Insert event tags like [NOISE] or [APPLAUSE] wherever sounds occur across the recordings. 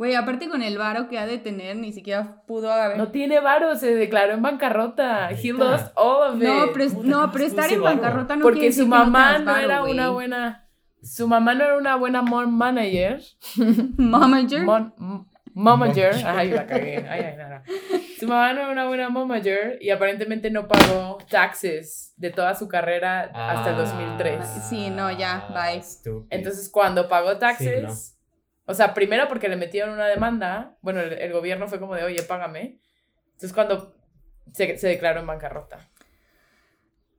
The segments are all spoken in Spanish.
Güey, aparte con el varo que ha de tener, ni siquiera pudo haber. No tiene varo, se declaró en bancarrota. He lost all of it. No, pero, no, pero estar en bancarrota no Porque quiere su decir que no mamá no varo, era una buena. Su mamá no era una buena mom manager. [LAUGHS] Momager. Mon, momager. Ay, la cagué. Ay, ay, nada. Su mamá no era una buena momager y aparentemente no pagó taxes de toda su carrera hasta el 2003. Sí, no, ya, bye. Entonces, cuando pagó taxes, Sí, o sea, primero porque le metieron una demanda, bueno, el, el gobierno fue como de, oye, págame. Entonces, cuando se, se declaró en bancarrota.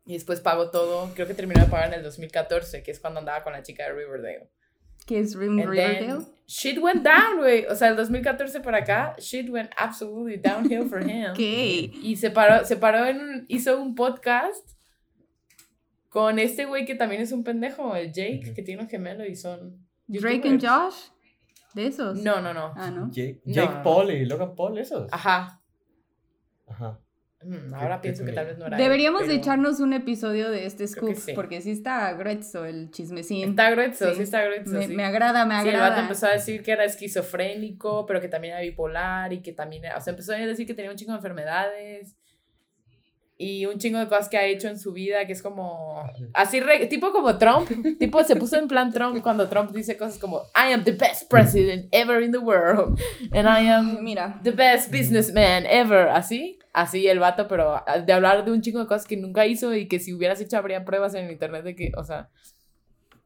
Y después pagó todo, creo que terminó de pagar en el 2014, que es cuando andaba con la chica de Riverdale. Que es Rim And Riverdale. shit went down, güey. O sea, el 2014 para acá, shit went absolutely downhill for him. ¿Qué? Y se paró, se paró en un, hizo un podcast con este güey que también es un pendejo, el Jake, que tiene un gemelo y son. Drake and youtubers. Josh. De esos. No, no, no. Ah, ¿no? Jake, Jake no, no. Paul y Logan Paul, esos. Ajá. Ajá. Mm, ahora qué pienso que tal vez no era. él, Deberíamos de echarnos un episodio de este scoop, sí. porque sí está grueso el chismecín. Está grueso, sí, Sí. está grueso. me, sí. me agrada, me Sí, el vato agrada. empezó a decir que era esquizofrénico, pero que también era bipolar y que también era, o sea, empezó a decir que tenía un chingo de enfermedades y un chingo de cosas que ha hecho en su vida que es como así re- tipo como Trump, tipo se puso en plan Trump cuando Trump dice cosas como I am the best president ever in the world and I am Mira, the best businessman ever, así, así el vato, pero de hablar de un chingo de cosas que nunca hizo y que si hubieras hecho habría pruebas en el internet de que, o sea,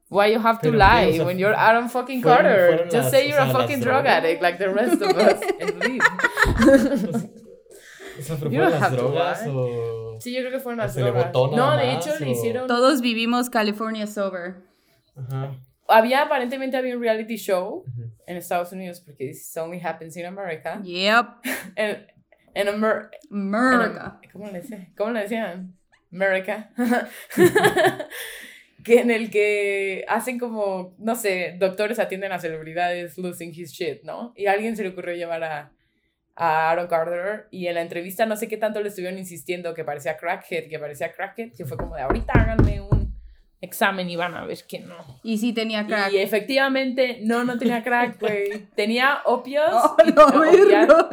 why you have to Pero, lie. O sea, when you're Aaron fucking fueron- Carter? fueron Just las- say o you're a sea, las fucking drug drogas. addict like the rest of us [LAUGHS] and leave. [LAUGHS] O sea, pero You fueron don't las drogas lie. o. Sí, yo creo que fueron las le drogas. botó No, de hecho le o- hicieron todos vivimos California sober. Ajá. había aparentemente había un reality show en Estados Unidos porque this only happens in America. Yep. [LAUGHS] En, en Amer- America. En- ¿Cómo le decían? ¿Cómo le decían? America. [LAUGHS] que en el que hacen como, no sé, doctores atienden a celebridades losing his shit, ¿no? Y a alguien se le ocurrió llevar a, a Aaron Carter y en la entrevista no sé qué tanto le estuvieron insistiendo que parecía crackhead, que parecía crackhead, que fue como de ahorita háganme un examen y van a ver que no. Y sí tenía crack. Y efectivamente, no, no tenía crack, [LAUGHS] güey. Tenía opios. Oh, y- no, opia- verga.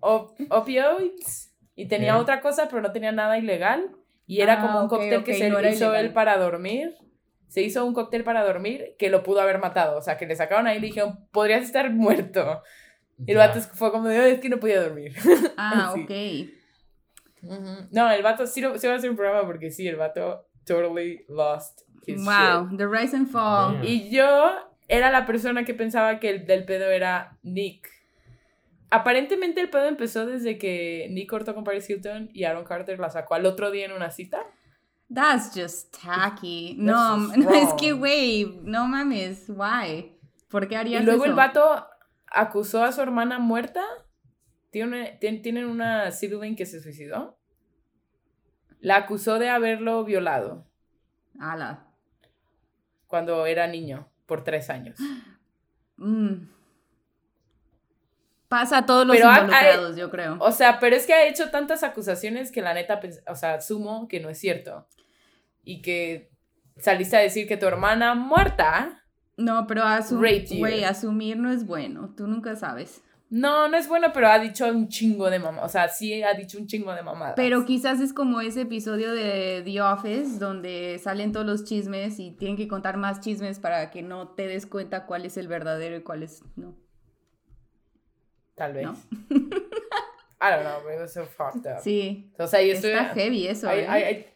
op- opioids y tenía otra cosa, pero no tenía nada ilegal. Y era Ah, como un cóctel que se no hizo ilegal. él para dormir. Se hizo un cóctel para dormir que lo pudo haber matado. O sea, que le sacaron ahí y le dijeron, podrías estar muerto. Y el Ya. vato fue como de, "Ay, es que no podía dormir. [LAUGHS] Ah, ok. Ujú. No, el vato sí, lo- sí va a hacer un programa porque sí, el vato totally lost his Wow, shit. the rise and fall. Damn. Y yo era la persona que pensaba que el del pedo era Nick. Aparentemente el pedo empezó desde que Nick cortó con Paris Hilton y Aaron Carter la sacó al otro día en una cita. That's just tacky. No, just [LAUGHS] no, es que, güey, no mames, why? ¿Por qué Y harías luego eso? el vato acusó a su hermana muerta. Tiene, tien- tienen una sibling que se suicidó. La acusó de haberlo violado Ala. cuando era niño, por tres años. Mm. Pasa a todos los Pero involucrados, yo creo. O sea, pero es que ha hecho tantas acusaciones que la neta, o sea, asumo que no es cierto. Y que saliste a decir que tu hermana muerta. No, pero güey, asumir no es bueno. Tú nunca sabes. No, no es bueno, pero ha dicho un chingo de mamá. O sea, sí ha dicho un chingo de mamadas. Pero quizás es como ese episodio de The Office donde salen todos los chismes y tienen que contar más chismes para que no te des cuenta cuál es el verdadero y cuál es no. Tal vez. ¿No? I don't know, but it was so fucked up. Sí. O sea, yo estoy. Está heavy eso. Ahí, ¿eh? ahí-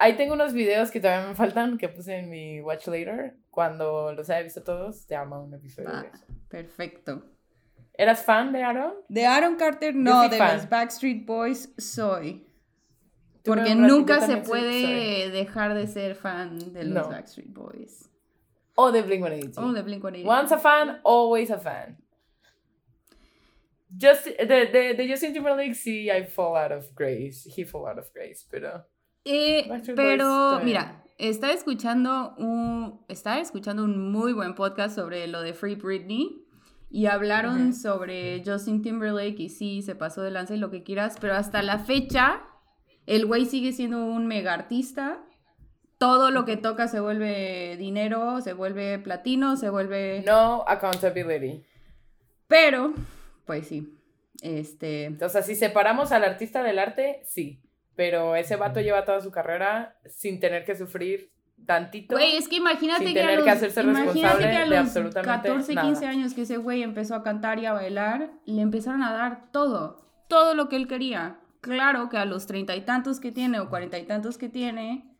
ahí tengo unos videos que todavía me faltan que puse en mi Watch Later. Cuando los haya visto todos, te amo un episodio de eso. perfecto. ¿Eras fan de Aaron? De Aaron Carter, no, de fan. los Backstreet Boys soy. Porque nunca se puede dejar de ser fan de los No. Backstreet Boys. O de Blink 182. Oh, de Blink Once a fan, always a fan. Just, de, de, de Justin Timberlake, sí, I fall out of grace. He fall out of grace, pero. Eh, pero mira, estaba escuchando un estaba escuchando un muy buen podcast sobre lo de Free Britney y hablaron sobre Justin Timberlake y sí se pasó de lanza y lo que quieras, pero hasta la fecha el güey sigue siendo un mega artista. Todo lo que toca se vuelve dinero, se vuelve platino, se vuelve No accountability. Pero, pues sí. Este. Sea, si separamos al artista del arte, sí. Pero ese vato lleva toda su carrera sin tener que sufrir tantito. Güey, es que imagínate sin que, a tener los, que hacerse imagínate responsable que a de los absolutamente 14, nada. 15 años que ese güey empezó a cantar y a bailar, le empezaron a dar todo, todo lo que él quería. Claro que a los treinta y tantos que tiene o cuarenta y tantos que tiene,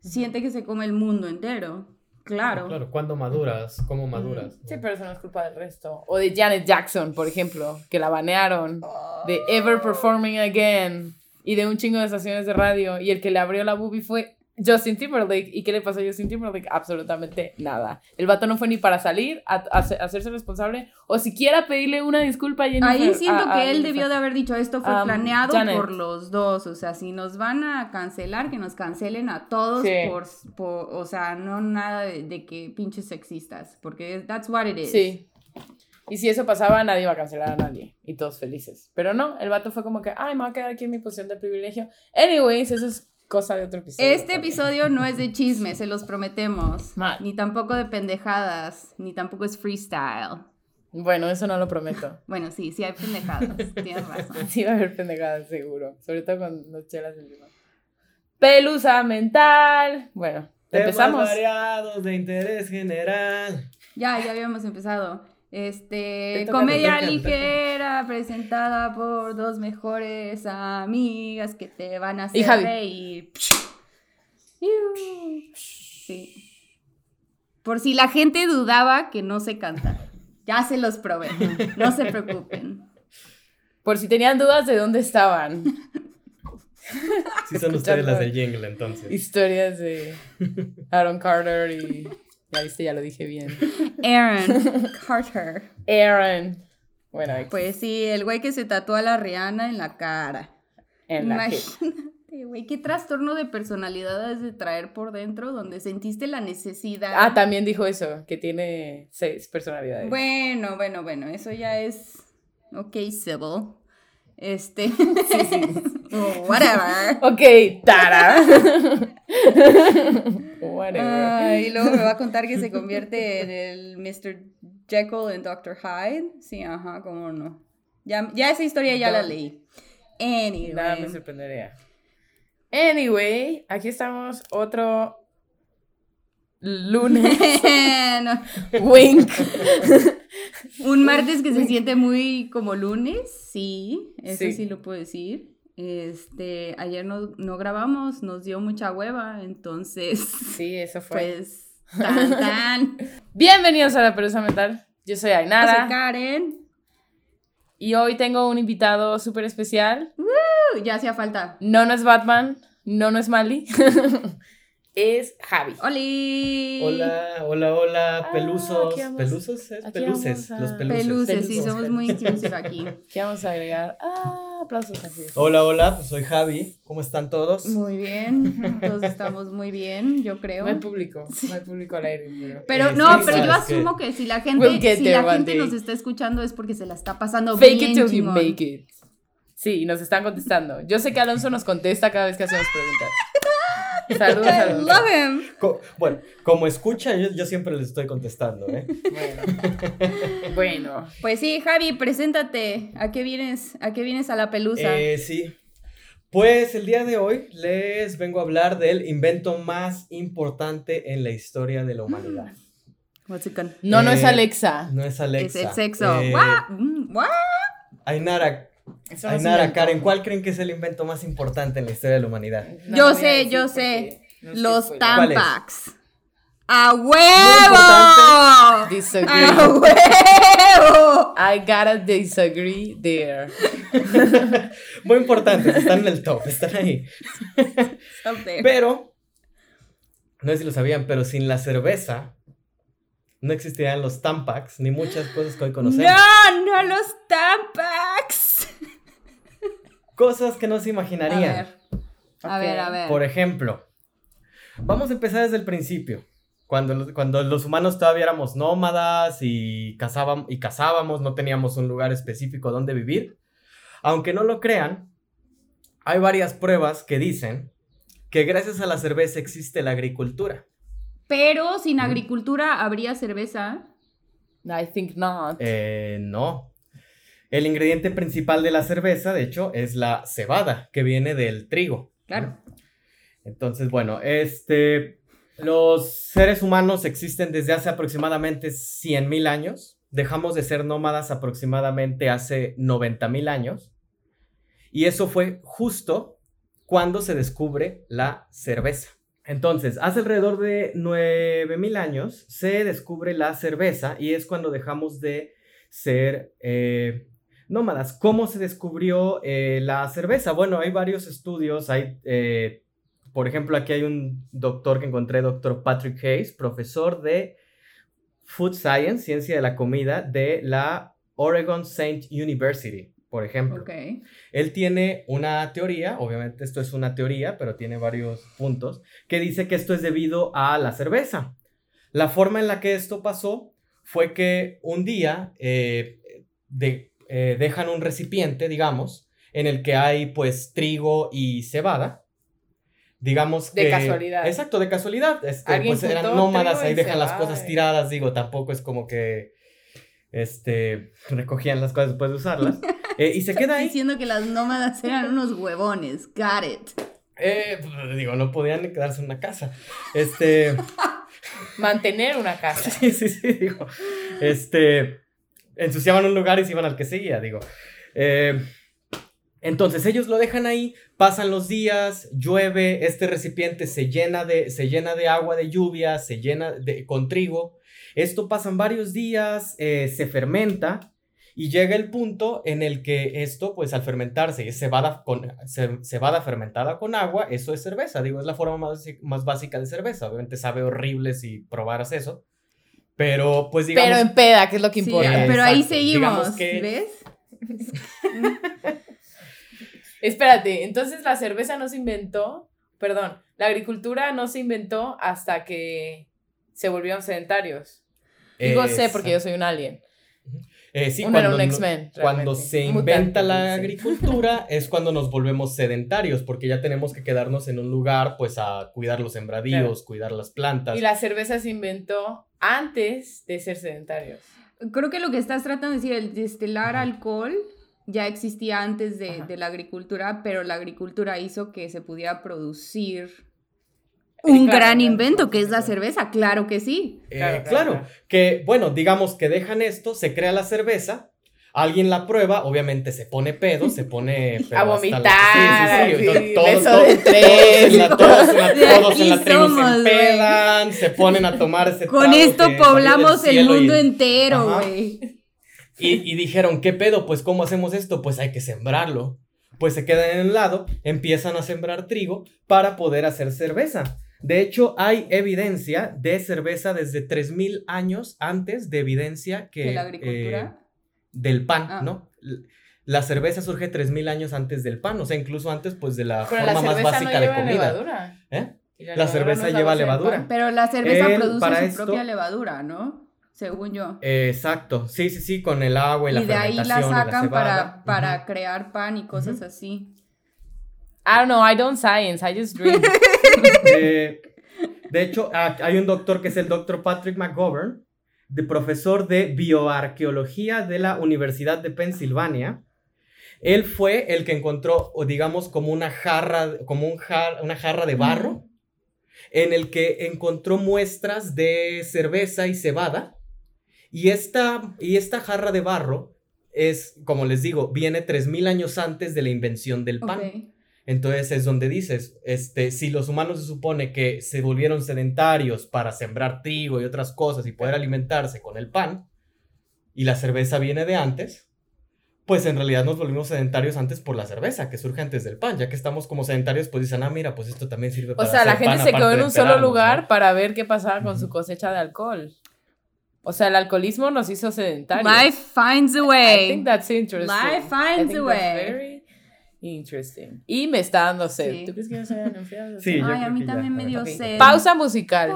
siente que se come el mundo entero. Claro. Claro, ¿cuándo maduras? ¿Cómo maduras? Sí, pero eso no es culpa del resto. O de Janet Jackson, por ejemplo, que la banearon. De Ever Performing Again. Y de un chingo de estaciones de radio. Y el que le abrió la boobie fue Justin Timberlake. ¿Y qué le pasó a Justin Timberlake? Absolutamente nada. El vato no fue ni para salir a, a hacer- a hacerse responsable. O siquiera pedirle una disculpa a Jennifer. Ahí siento a- que él debió de haber dicho esto fue Um, planeado Janet. por los dos, o sea, si nos van a cancelar, que nos cancelen a todos Sí. por, por- o sea, no nada de, de que pinches sexistas, porque that's what it is. Sí. Y si eso pasaba, nadie iba a cancelar a nadie. Y todos felices. Pero no, el vato fue como que, ay, me voy a quedar aquí en mi posición de privilegio. Anyways, eso es cosa de otro episodio. Este episodio no es de chisme, se los prometemos. Mal. Ni tampoco de pendejadas, ni tampoco es freestyle. Bueno, eso no lo prometo. [LAUGHS] Bueno, sí, sí hay pendejadas, tienes razón. Sí va a haber pendejadas, seguro. Sobre todo con las chelas encima. Pelusa mental. Bueno, Temas empezamos. variados de interés general. Ya, ya habíamos empezado. Este, comedia ligera presentada por dos mejores amigas que te van a Y hacer Javi. reír. Sí. Por si la gente dudaba que no se canta. Ya se los probé. No se preocupen. Por si tenían dudas de dónde estaban. Sí son ustedes las del jingle, entonces. Historias de Aaron Carter y... Ya viste, ya lo dije bien. [LAUGHS] Aaron Carter. Aaron. Bueno, ex- Pues sí, el güey que se tatuó a la Rihanna en la cara. en la que... Imagínate, güey, qué trastorno de personalidad has de traer por dentro donde sentiste la necesidad. Ah, también dijo eso, que tiene seis personalidades. Bueno, bueno, bueno, eso ya es. Ok, Sybil. Este. [LAUGHS] Whatever. Ok, Tara. [LAUGHS] Whatever. Ah, y luego me va a contar que se convierte en el Mr. Jekyll en Dr. Hyde. Sí, ajá, cómo no. Ya, ya esa historia ya la leí. Anyway. Nada me sorprendería. Anyway, aquí estamos otro lunes. [LAUGHS] No, Wink. [LAUGHS] Un martes que se siente muy como lunes, sí, eso Sí. sí, lo puedo decir. Este, ayer no, no grabamos, nos dio mucha hueva, entonces, [LAUGHS] Sí, eso fue. pues, [LAUGHS] tan, tan. Bienvenidos a la Pelusa Mental. Yo soy Yo Ainara. soy Karen. Y hoy tengo un invitado súper especial. Uh, ya hacía falta. No, no es Batman. No, no es Mali. Es Javi. ¡Oli! Hola, hola, hola, Ah, pelusos. ¿Pelusos es? Peluces, a- los peluces. Peluces, sí, Peluces. somos muy inclusivos aquí. [LAUGHS] ¿Qué vamos a agregar? Ah, aplausos así. Hola, hola, pues soy Javi. ¿Cómo están todos? Muy bien, todos estamos muy bien, yo creo. No hay público. No hay público al aire. pero- Pero Eh, no, sí, pero yo que- asumo que si la gente, We'll si la gente nos está escuchando es porque se la está pasando Fake bien it till you make it. Sí, y nos están contestando. Yo sé que Alonso nos contesta cada vez que hacemos preguntas. [LAUGHS] Saludos, I love him. Co- bueno, como escucha, yo, yo siempre les estoy contestando, ¿eh? Bueno. bueno. Pues sí, Javi, preséntate. ¿A qué vienes? ¿A qué vienes a la pelusa? Eh, sí. Pues el día de hoy les vengo a hablar del invento más importante en la historia de la humanidad. What's it No, no es Eh, Alexa. No es Alexa. Es el sexo. Eh, What? Mm, what? Ainara, Eso Ainara, invento. Karen, ¿cuál creen que es el invento más importante en la historia de la humanidad? No Yo sé, yo sé. no sé Los. Tampax. ¡A huevo! Disagree. ¡A huevo! I gotta disagree there. [LAUGHS] Muy importantes, están en el top, están ahí. Pero, no sé si lo sabían, pero sin la cerveza no existirían los Tampax ni muchas cosas que hoy conocemos. No, no los Tampax. Cosas que no se A imaginarían. ver, a ver, a ver. Por ejemplo, vamos a empezar desde el principio. Cuando, los- cuando los humanos todavía éramos nómadas y cazábamos, y cazábamos, no teníamos un lugar específico donde vivir. Aunque no lo crean, hay varias pruebas que dicen que gracias a la cerveza existe la agricultura. Pero sin agricultura habría cerveza. I think not. Eh, no. El ingrediente principal de la cerveza, de hecho, es la cebada, que viene del trigo. Claro. Entonces, bueno, este, los seres humanos existen desde hace aproximadamente 100.000 años. Dejamos de ser nómadas aproximadamente hace 90.000 años. Y eso fue justo cuando se descubre la cerveza. Entonces, hace alrededor de 9000 años se descubre la cerveza y es cuando dejamos de ser eh, nómadas. ¿Cómo se descubrió eh, la cerveza? Bueno, hay varios estudios. Hay, eh, por ejemplo, aquí hay un doctor que encontré, doctor Patrick Hayes, profesor de Food Science, ciencia de la comida, de la Oregon State University por ejemplo. Él tiene una teoría, obviamente esto es una teoría, pero tiene varios puntos, que dice que esto es debido a la cerveza. La forma en la que esto pasó fue que un día eh, eh, dejan un recipiente, digamos, en el que hay pues trigo y cebada. Digamos que... De casualidad. Exacto, de casualidad. Este, pues eran nómadas, ahí dejan las cosas tiradas, digo, tampoco es como que este, recogían las cosas después de usarlas. [LAUGHS] Eh, y se queda ahí. Diciendo que las nómadas eran unos huevones. Got it. Eh, pues, digo, no podían quedarse en una casa. Este. [LAUGHS] Mantener una casa. [LAUGHS] Sí, sí, sí, digo. Este. Ensuciaban un lugar y se iban al que seguía, digo. Eh, entonces ellos lo dejan ahí, pasan los días, llueve, este recipiente se llena de, se llena de agua de lluvia, se llena de, con trigo. Esto pasan varios días, se fermenta y llega el punto en el que esto, pues al fermentarse, es cebada, con, cebada fermentada con agua, eso es cerveza. Digo, es la forma más, más básica de cerveza. Obviamente sabe horrible si probaras eso. Pero, pues digamos. Pero en peda, que es lo que importa. pero ahí seguimos. ¿Ves? [LAUGHS] Espérate, entonces la cerveza no se inventó. Perdón, la agricultura no se inventó hasta que se volvieron sedentarios. Digo sé porque yo soy un alien. Eh, sí, cuando, cuando se inventa la agricultura [LAUGHS] es cuando nos volvemos sedentarios, porque ya tenemos que quedarnos en un lugar, pues a cuidar los sembradíos, cuidar las plantas. Y la cerveza se inventó antes de ser sedentarios. Creo que lo que estás tratando de decir, el destilar alcohol ya existía antes de, de la agricultura, pero la agricultura hizo que se pudiera producir un gran invento que es la cerveza, claro que sí. Eh, claro, que bueno, digamos que dejan esto, se crea la cerveza, alguien la prueba, obviamente se pone pedo, se pone... [LAUGHS] a vomitar. Sí, sí, sí. todos, en la, todos, en la, tribu se empedan, se ponen a tomar ese Con esto poblamos el mundo entero, güey. Y, y dijeron, ¿qué pedo? Pues, ¿cómo hacemos esto? Pues hay que sembrarlo. Pues se quedan en el lado, empiezan a sembrar trigo para poder hacer cerveza. De hecho, hay evidencia de cerveza desde 3.000 años antes de evidencia que... ¿De la agricultura? Eh, del pan, ah. ¿no? La cerveza surge 3.000 años antes del pan, o sea, incluso antes pues de la forma más básica de comida. Levadura. ¿Eh? La, cerveza lleva levadura. Pero la cerveza produce su propia levadura, ¿no? Según yo. exacto, sí, sí, sí, con el agua y, la fermentación. Y de ahí la sacan para, para crear pan y cosas así. I don't know, I don't science, I just drink. de, [LAUGHS] de hecho, hay un doctor que es el doctor Patrick McGovern, de profesor de bioarqueología de la Universidad de Pensilvania. Él fue el que encontró, o digamos, como una jarra, como un una jarra de barro, en el que encontró muestras de cerveza y cebada. Y esta, y esta jarra de barro es, como les digo, viene 3.000 años antes de la invención del pan. Entonces es donde dices, este, si los humanos se supone que se volvieron sedentarios para sembrar trigo y otras cosas y poder alimentarse con el pan, y la cerveza viene de antes, pues en realidad nos volvimos sedentarios antes por la cerveza, que surge antes del pan, ya que estamos como sedentarios, pues dicen, ah, mira, pues esto también sirve para... O sea, la gente se quedó en un solo lugar para ver qué pasaba con su cosecha de alcohol. O sea, el alcoholismo nos hizo sedentarios. Life finds a way. I think that's interesting. Life finds a way. Interesting. Y me está dando sed. ¿Tú crees que ya se hayan enfriado? Sí, Ay, a mí también me dio sed. Pausa musical.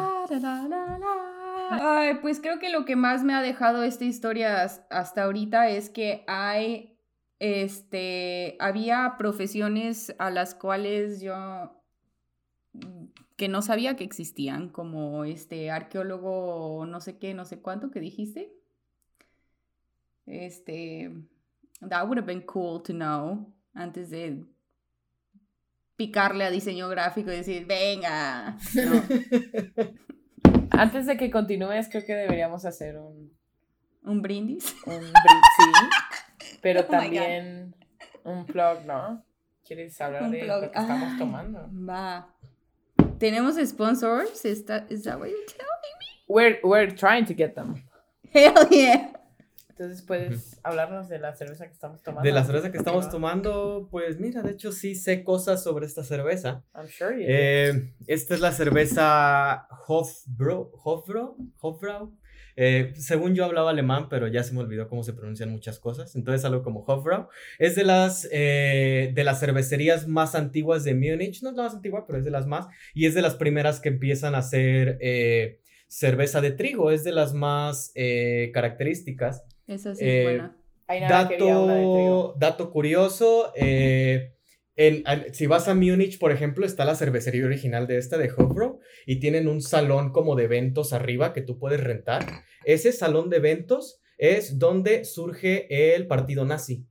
Ay, pues creo que lo que más me ha dejado esta historia hasta ahorita es que hay, este, había profesiones a las cuales yo que no sabía que existían, como este arqueólogo no sé qué, no sé cuánto que dijiste. Este, that would have been cool to know antes de picarle a diseño gráfico y decir, venga. [LAUGHS] No. Antes de que continúes, creo que deberíamos hacer un, Un brindis. un brin- sí, pero Oh también un plug, ¿no? ¿Quieres hablar Un de plug. lo que estamos tomando? Va. ¿Tenemos sponsors? ¿Is that, is that what you're telling me? We're, we're trying to get them. Hell yeah. Entonces, ¿puedes hablarnos de la cerveza que estamos tomando? De la cerveza que estamos tomando, pues mira, de hecho sí sé cosas sobre esta cerveza. I'm sure you. Eh, esta es la cerveza Hofbräu. Hofbräu. Hofbrau. Eh, según yo hablaba alemán, pero ya se me olvidó cómo se pronuncian muchas cosas. Entonces algo como Hofbrau. Es de las, eh, de las cervecerías más antiguas de Múnich. No es la más antigua, pero es de las más. Y es de las primeras que empiezan a hacer eh, cerveza de trigo. Es de las más eh, características. Esa sí Eh, es buena. Nada. Dato, dato curioso, eh, en, si vas a Múnich, por ejemplo, está la cervecería original de esta, de Hofbräu, y tienen un salón como de eventos arriba que tú puedes rentar. Ese salón de eventos es donde surge el partido nazi.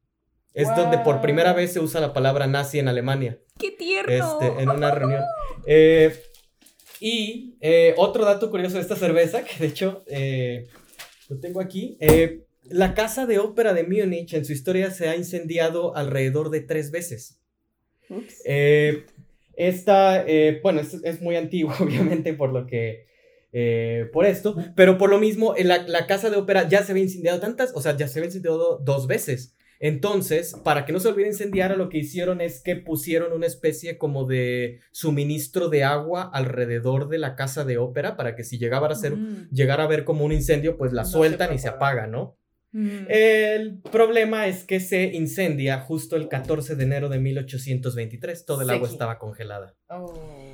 Es donde por primera Wow. vez se usa la palabra nazi en Alemania ¡Qué tierno! este, en una reunión. Eh, y eh, otro dato curioso de esta cerveza, que de hecho eh, lo tengo aquí. La casa de ópera de Múnich en su historia se ha incendiado alrededor de tres veces. Eh, esta, eh, bueno, es, es muy antiguo, [LAUGHS] obviamente, por lo que. eh, por esto, pero por lo mismo, eh, la, la casa de ópera ya se había incendiado tantas, o sea, ya se había incendiado dos veces. Entonces, para que no se olvide incendiar, lo que hicieron es que pusieron una especie como de suministro de agua alrededor de la casa de ópera para que si llegaba a ser, Mm, llegara a ver como un incendio, pues la No sueltan y se apaga, ¿no? Mm. El problema es que se incendia justo el 14 de enero de 1823. Todo el agua estaba congelada. Oh.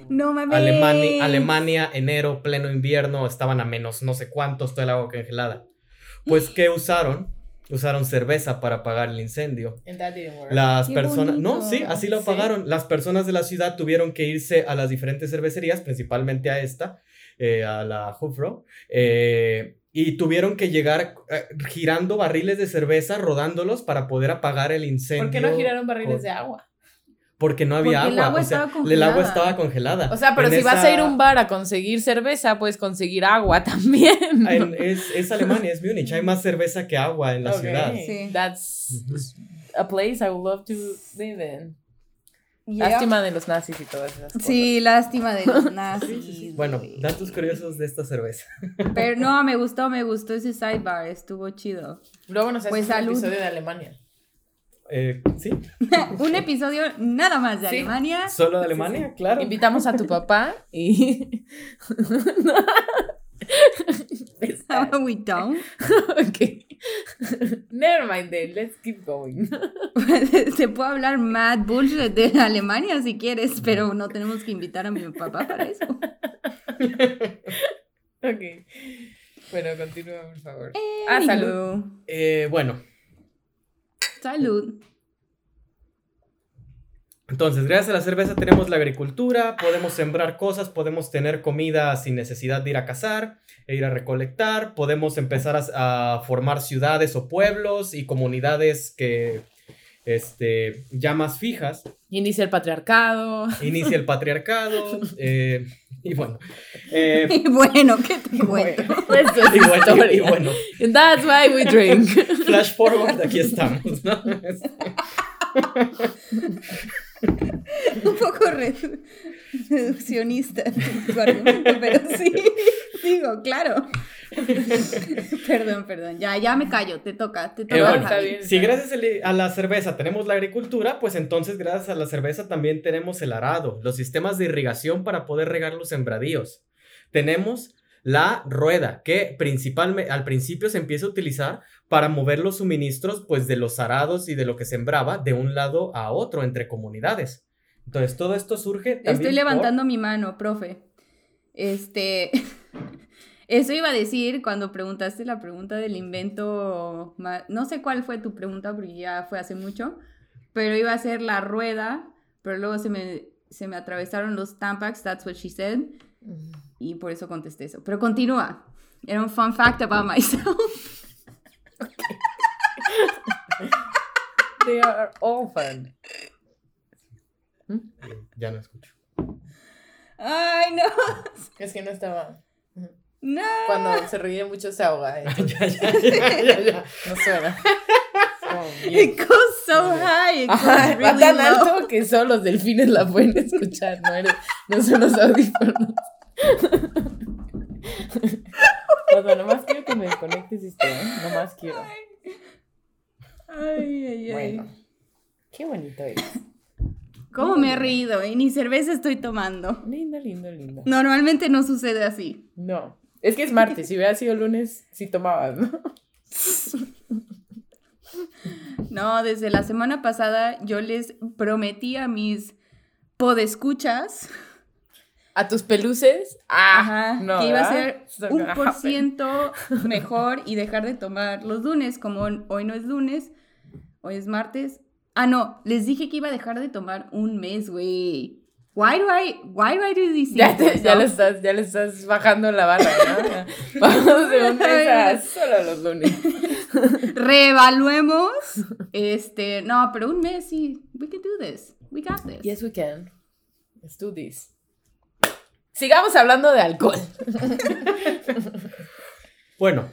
No mames. Alemania, Alemania, enero, pleno invierno, estaban a menos no sé cuántos, todo el agua congelada. Pues, ¿qué usaron? Usaron cerveza para apagar el incendio. And that didn't work. Las Qué personas, no, sí, así lo Sí. apagaron. Las personas de la ciudad tuvieron que irse a las diferentes cervecerías, principalmente a esta, eh, a la Hofbräu, eh, y tuvieron que llegar eh, girando barriles de cerveza, rodándolos para poder apagar el incendio. ¿Por qué no giraron barriles de agua? Porque no había Porque el agua. agua o sea, estaba el agua estaba congelada. O sea, pero En si vas a ir a un bar a conseguir cerveza, puedes conseguir agua [LAUGHS] también. en- es, es Alemania, es Múnich. Hay más cerveza que agua en la Ok. ciudad. Sí. That's a place I would love to live in. Yeah. Lástima de los nazis y todas esas cosas. Sí, lástima de los [LAUGHS] nazis. Bueno, datos curiosos de esta cerveza. Pero no, [LAUGHS] me gustó, me gustó ese sidebar, estuvo chido. Luego nos haces Pues un salud. episodio de Alemania. Eh, ¿Sí? [LAUGHS] Un episodio nada más de Sí. Alemania. ¿Solo de Alemania? Claro. Invitamos a tu papá y... [LAUGHS] No, we don't. [LAUGHS] ok. Never mind then, let's keep going. [LAUGHS] Se puede hablar mad bullshit de Alemania si quieres, pero no tenemos que invitar a mi papá para eso. ok. Bueno, continúa, por favor. Ah, salud. Eh, bueno, Salud. Entonces, gracias a la cerveza tenemos la agricultura, podemos sembrar cosas, podemos tener comida sin necesidad de ir a cazar e ir a recolectar, podemos empezar a, a formar ciudades o pueblos y comunidades que, este, ya más fijas. Inicia el patriarcado. Inicia el patriarcado [LAUGHS] eh, y bueno. eh, [LAUGHS] Y bueno, ¿qué te cuento? [LAUGHS] Es y bueno, y- bueno, And that's why we drink. flash forward, aquí estamos, ¿no? [LAUGHS] Un poco re- reduccionista tu argumento, pero sí, digo, claro. [LAUGHS] Perdón, perdón, ya, ya me callo, te toca, te Eh, toca. bueno, está Javi. bien. Si gracias a la cerveza tenemos la agricultura, pues entonces gracias a la cerveza también tenemos el arado, los sistemas de irrigación para poder regar los sembradíos. Tenemos la rueda, que principalmente al principio se empieza a utilizar para mover los suministros pues de los arados y de lo que sembraba de un lado a otro entre comunidades. Entonces todo esto surge también Estoy por- levantando mi mano, profe. Este, [LAUGHS] eso iba a decir cuando preguntaste la pregunta del invento, no sé cuál fue tu pregunta porque ya fue hace mucho, pero iba a ser la rueda, pero luego se me, se me atravesaron los tampax, that's what she said, y por eso contesté eso. Pero continúa. Era un fun fact about myself. [LAUGHS] They are all fun. Ya no escucho. Ay, no. Es que no estaba. No. Cuando se ríe mucho se ahoga. [LAUGHS] entonces ya, ya, ya, ya, ya. No suena. Oh, bien. It goes so high. It goes Ajá, va really tan low. alto que solo los delfines la pueden escuchar, no, eres, no son los audífonos. [LAUGHS] Cuando nomás quiero que me desconectes esto, ¿eh? Nomás quiero. Ay, ay, ay. Bueno, qué bonito es. ¿Cómo me he reído? Y ni cerveza estoy tomando. Lindo, lindo, lindo. Normalmente no sucede así. No, es que es martes, si hubiera sido lunes, sí tomabas, ¿no? [LAUGHS] No, desde la semana pasada yo les prometí a mis podescuchas ¿A tus peluces? Ah, ajá, no, que iba a ser un por ciento [LAUGHS] mejor y dejar de tomar los lunes, como hoy no es lunes, hoy es martes. Ah, no, les dije que iba a dejar de tomar un mes, güey. Why do I, why do I do these Ya, te- ya, le estás, ya le estás bajando la barra, ¿no? [LAUGHS] Vamos de un mes a solo los lunes. [LAUGHS] Reevaluemos. Este, no, pero un mes sí. We can do this. We got this. Yes, we can. Let's do this. Sigamos hablando de alcohol. [LAUGHS] Bueno,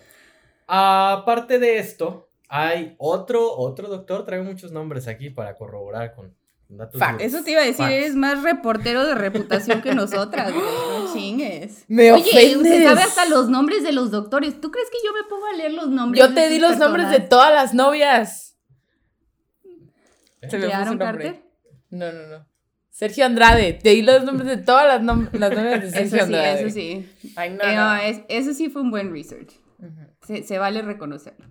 aparte de esto, hay otro, otro doctor, traigo muchos nombres aquí para corroborar con datos. Fact. duros. Eso te iba a decir, Facts. eres más reportero de reputación que nosotras, güey. No chingues. Me Oye, ofendes. usted sabe hasta los nombres de los doctores. ¿Tú crees que yo me pongo a leer los nombres? Yo de te di los nombres de todas las novias. ¿Eh? Se me ¿De fue su Aaron nombre. Carter? No, no, no. Sergio Andrade. Te di los nombres de todas las, nom- las novias de Sergio Eso sí, Andrade. eso sí. Ay, no, Eh, no. no, es- eso sí fue un buen research. Ujú. Se, se vale reconocerlo.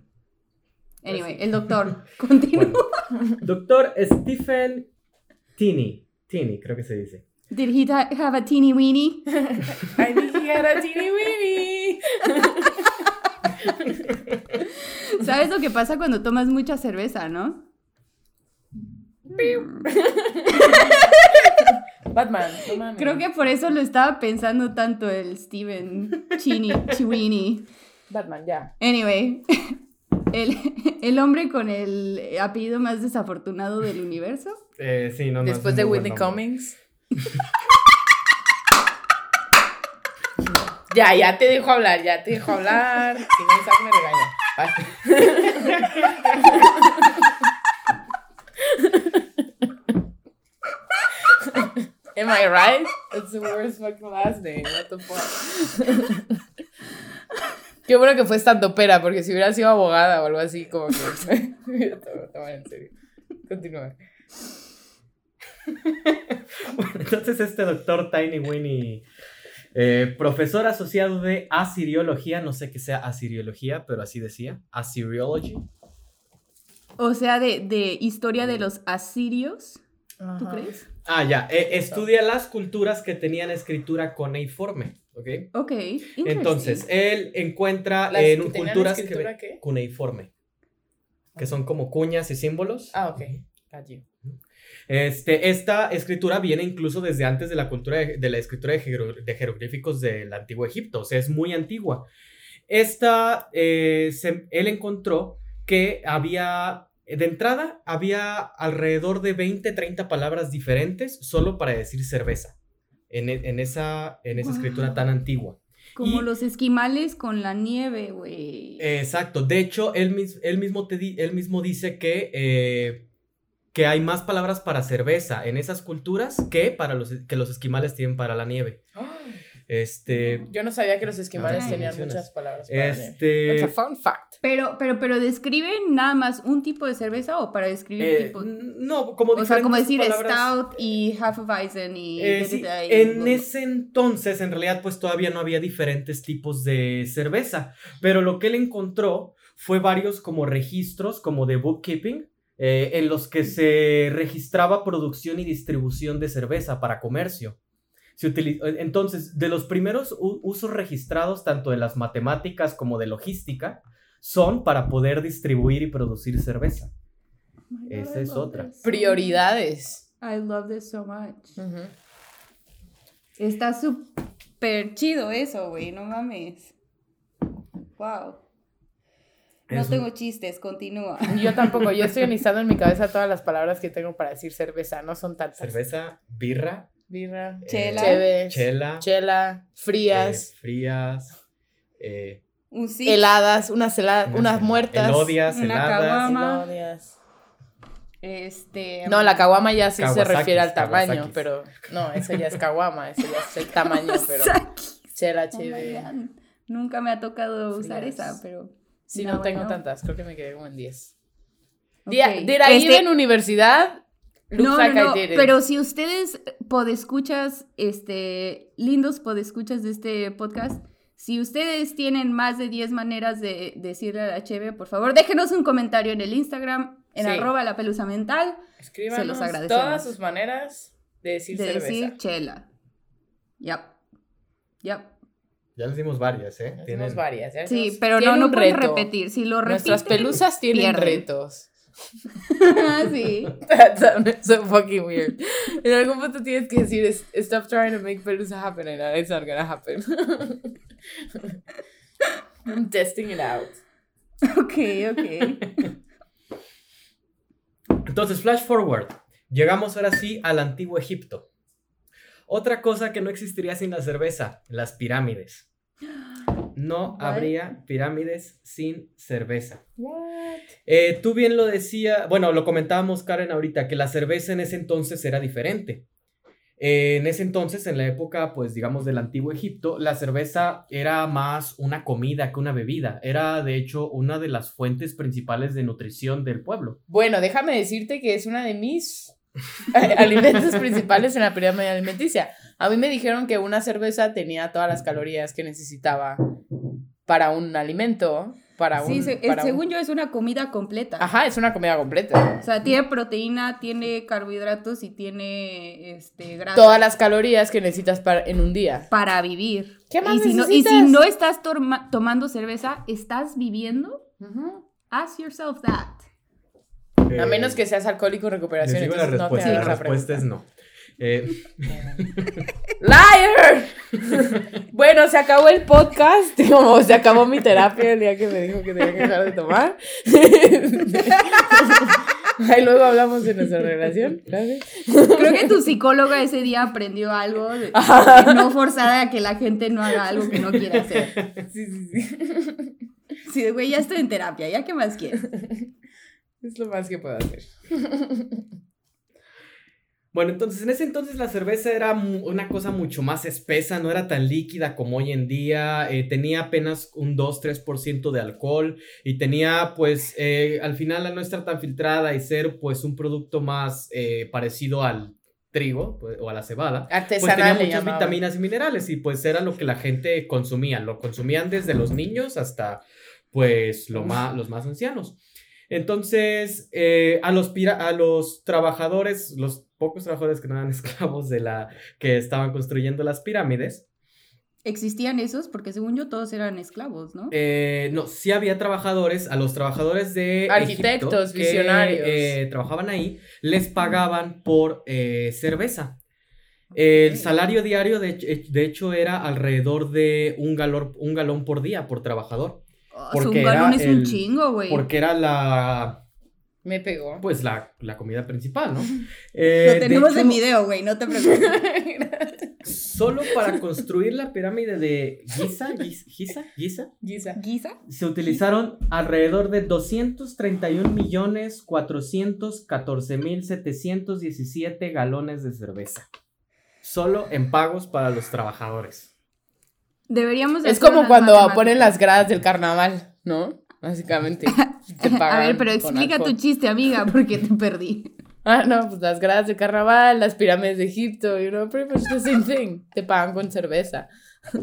Anyway, sí. el doctor. [LAUGHS] [LAUGHS] Continúa. Bueno, doctor Stephen Tini, Tini creo que se dice. Did he have a teeny weeny? [LAUGHS] I think he had a teeny weeny. ¿Sabes lo que pasa cuando tomas mucha cerveza, no? [LAUGHS] Batman, no mames. Creo que por eso lo estaba pensando tanto el Steven Chini, Chiwini. Batman, ya. Anyway, [LAUGHS] el, el hombre con el apellido más desafortunado del universo. Eh, sí, no, no, es Después de Whitney. Cummings. [LAUGHS] ya, ya te dejo hablar, ya te dejo hablar. Si no, Isaac me regaña. Bye. Am I right? That's the worst fucking last name. What the fuck? Qué bueno que fue estando pera, porque si hubiera sido abogada o algo así, como que. [LAUGHS] Toma, toma, en serio. Continúa. Bueno, entonces este doctor Tiny Winnie, eh, profesor asociado de asiriología, no sé qué sea asiriología, pero así decía, assyriology. O sea, de, de historia de los asirios. ¿Tú crees? Ah, ya, eh, estudia las culturas que tenían escritura cuneiforme, ¿ok? Ok. Entonces, él encuentra Las en que culturas escritura, que ¿qué? cuneiforme, que son como cuñas y símbolos. Ah, ok. Got you. Este, esta escritura viene incluso desde antes de la cultura de, de la escritura de jeroglíficos del antiguo Egipto, o sea, es muy antigua. Esta, eh, se- él encontró que había, de entrada, había alrededor de 20, 30 palabras diferentes solo para decir cerveza, en, e- en esa, en esa escritura tan antigua. Como y- los esquimales con la nieve, güey. Exacto, de hecho, él, mis- él mismo, te di- él mismo dice que, eh, que hay más palabras para cerveza en esas culturas que, para los, que los esquimales tienen para la nieve. Este, Yo no sabía que los esquimales Ah, tenían mencionas. muchas palabras para este, a fun fact. Pero, pero, pero describen nada más un tipo de cerveza o para describir eh, tipo. no, como O sea, como decir palabras. stout y Hefeweizen y. Eh, sí, y- en ese entonces, en realidad, pues todavía no había diferentes tipos de cerveza, pero lo que él encontró fue varios como registros, como de bookkeeping, eh, en los que se registraba producción y distribución de cerveza para comercio. Se utili- Entonces, de los primeros usos registrados, tanto de las matemáticas como de logística, son para poder distribuir y producir cerveza. God, esa I es otra. this. Prioridades. I love this so much. Está súper chido eso, güey, no mames. Wow. No Es un- tengo chistes, continúa. [LAUGHS] Yo tampoco, yo estoy analizando en mi cabeza todas las palabras que tengo para decir cerveza, no son tantas. cerveza, birra, Birra, Chela. cheve, chela, chela, frías, eh, frías, eh, Un sí. heladas, unas heladas, unas muertas. Elodias, Una heladas. Elodias. Este. No, la caguama ya sí se refiere al tamaño, Kawasakis. pero no, eso ya es caguama, eso ya es el tamaño, pero chela, Oh. God. Nunca me ha tocado usar Frías. esa, pero. Sí, No, no, tengo bueno. tantas, creo que me quedé como en 10. Ok. Did I- did I Este- even universidad? Looks No, like no, no, I did it. pero si ustedes podescuchas, este, lindos podescuchas de este podcast, si ustedes tienen más de 10 maneras de decirle a la cheve, por favor, déjenos un comentario en el Instagram, en Sí. arroba la pelusa mental, Escríbanos se los agradecemos. todas sus maneras de decir de cerveza. decir chela. Yep. Yep. Ya les dimos varias, ¿eh? Tienen- varias. ya Sí, pero no, no pueden repetir. Si lo repiten, Nuestras pelusas tienen pierden. retos. [LAUGHS] sí. That sounded so fucking weird. En algún punto tienes que decir, "Es- stop trying to make pelusa happen, and it's not gonna happen. I'm testing it out. Ok, ok. Entonces, flash forward. Llegamos ahora sí al antiguo Egipto. Otra cosa que no existiría sin la cerveza, las pirámides. No What? habría pirámides sin cerveza. What? Eh, tú bien lo decía, bueno, lo comentábamos Karen ahorita, que la cerveza en ese entonces era diferente. Eh, en ese entonces, en la época, pues digamos, del antiguo Egipto, la cerveza era más una comida que una bebida. Era, de hecho, una de las fuentes principales de nutrición del pueblo. Bueno, déjame decirte que es una de mis alimentos [LAUGHS] principales en la pirámide alimenticia. A mí me dijeron que una cerveza tenía todas las calorías que necesitaba para un alimento, para un... Sí, se- para un- según yo es una comida completa. Ajá, es una comida completa. O sea, tiene proteína, tiene carbohidratos y tiene este grasa. Todas las calorías que necesitas para, en un día. para vivir. ¿Qué más y si, no, y si necesitas? no estás torma- tomando cerveza, ¿estás viviendo? Ask yourself that. A menos que seas alcohólico en Les recuperación, digo la entonces no te respuesta, la respuesta es no. Eh, [LAUGHS] ¡Liar! bueno, se acabó el podcast, [LAUGHS] como se acabó mi terapia el día que me dijo que tenía que dejar de tomar. [LAUGHS] Ahí luego hablamos de nuestra relación. Gracias. Creo que tu psicóloga ese día aprendió algo de, de no forzar a que la gente no haga algo que no quiere hacer. Sí, sí, sí. Sí, de, güey, ya estoy en terapia, ¿ya qué más quieres? Es lo más que puedo hacer. Bueno, entonces en ese entonces la cerveza era una cosa mucho más espesa, no era tan líquida como hoy en día, eh, tenía apenas un 2-3% de alcohol y tenía pues eh, al final al no estar tan filtrada y ser pues un producto más eh, parecido al trigo pues, o a la cebada. Pues Artesanal tenía le muchas vitaminas y minerales y pues era lo que la gente consumía, lo consumían desde los niños hasta pues lo más, los más ancianos. Entonces, a, los pira- a los trabajadores, los pocos trabajadores que no eran [LAUGHS] esclavos de la que estaban construyendo las pirámides, ¿Existían esos? Porque según yo todos eran esclavos, ¿no? eh, no, sí había trabajadores, a los trabajadores de Arquitectos, Egipto que, visionarios. eh, trabajaban ahí, les pagaban por eh, cerveza. El salario diario, de, hecho- de hecho, era alrededor de un galón, un galón por día por trabajador. Oh, porque un galón era es un chingo, güey. Porque era la, Me pegó. pues la, la comida principal, ¿no? [LAUGHS] Eh, Lo de tenemos en video, güey, no te preocupes. [LAUGHS] [LAUGHS] Solo para construir la pirámide de Giza, Giz- Giza, Giza, Guisa. ¿Guisa? se utilizaron alrededor de 231 millones 414 mil 717 galones de cerveza. Solo en pagos para los trabajadores. Deberíamos Es como cuando ponen las gradas del carnaval, ¿no? Básicamente. [LAUGHS] Te A pagan ver, pero explica tu chiste, amiga, porque te perdí. Ah, no, pues las gradas del carnaval, las pirámides de Egipto, you know, pretty much the same thing. Te pagan con cerveza. Yo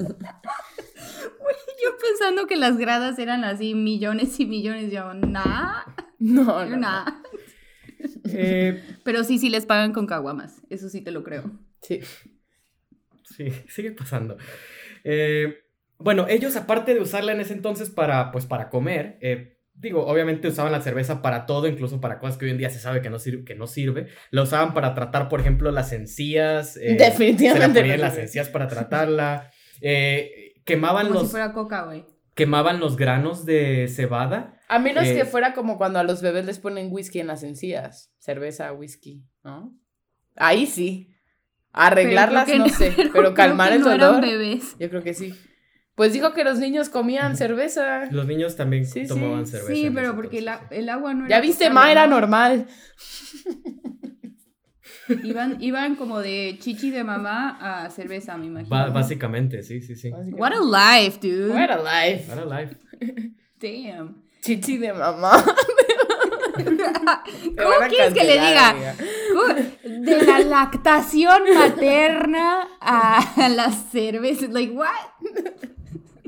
pensando que las gradas eran así millones y millones, yo, nah, No, no. no. nah. Eh, Pero sí, sí les pagan con caguamas, eso sí te lo creo. Sí. Sí, sigue pasando. Eh, bueno, ellos aparte de usarla en ese entonces para, pues, para comer, eh, digo, obviamente usaban la cerveza para todo, incluso para cosas que hoy en día se sabe que no, sir- que no sirve. La usaban para tratar, por ejemplo, las encías. eh, Definitivamente Se la las sirve. encías para tratarla. eh, quemaban Como los, si fuera coca, güey. quemaban los granos de cebada A menos Eh, que fuera como cuando a los bebés les ponen whisky en las encías. Cerveza, whisky, ¿no? Ahí sí. Arreglarlas no sé, [LAUGHS] pero, calmar que el no eran dolor. bebés. Yo creo que sí. Pues dijo que los niños comían cerveza. Los niños también Sí, sí. tomaban cerveza. Sí, pero porque el agua no era. Ya viste, Ma era ¿no? normal. [LAUGHS] Iban, iban como de chichi de mamá a cerveza, me imagino. Ba- básicamente, sí, sí, sí. What a life, dude. What a life. Para live. Damn. Chichi de mamá. [LAUGHS] ¿Cómo a quieres que le diga? De la lactación materna a la cerveza. Like, what?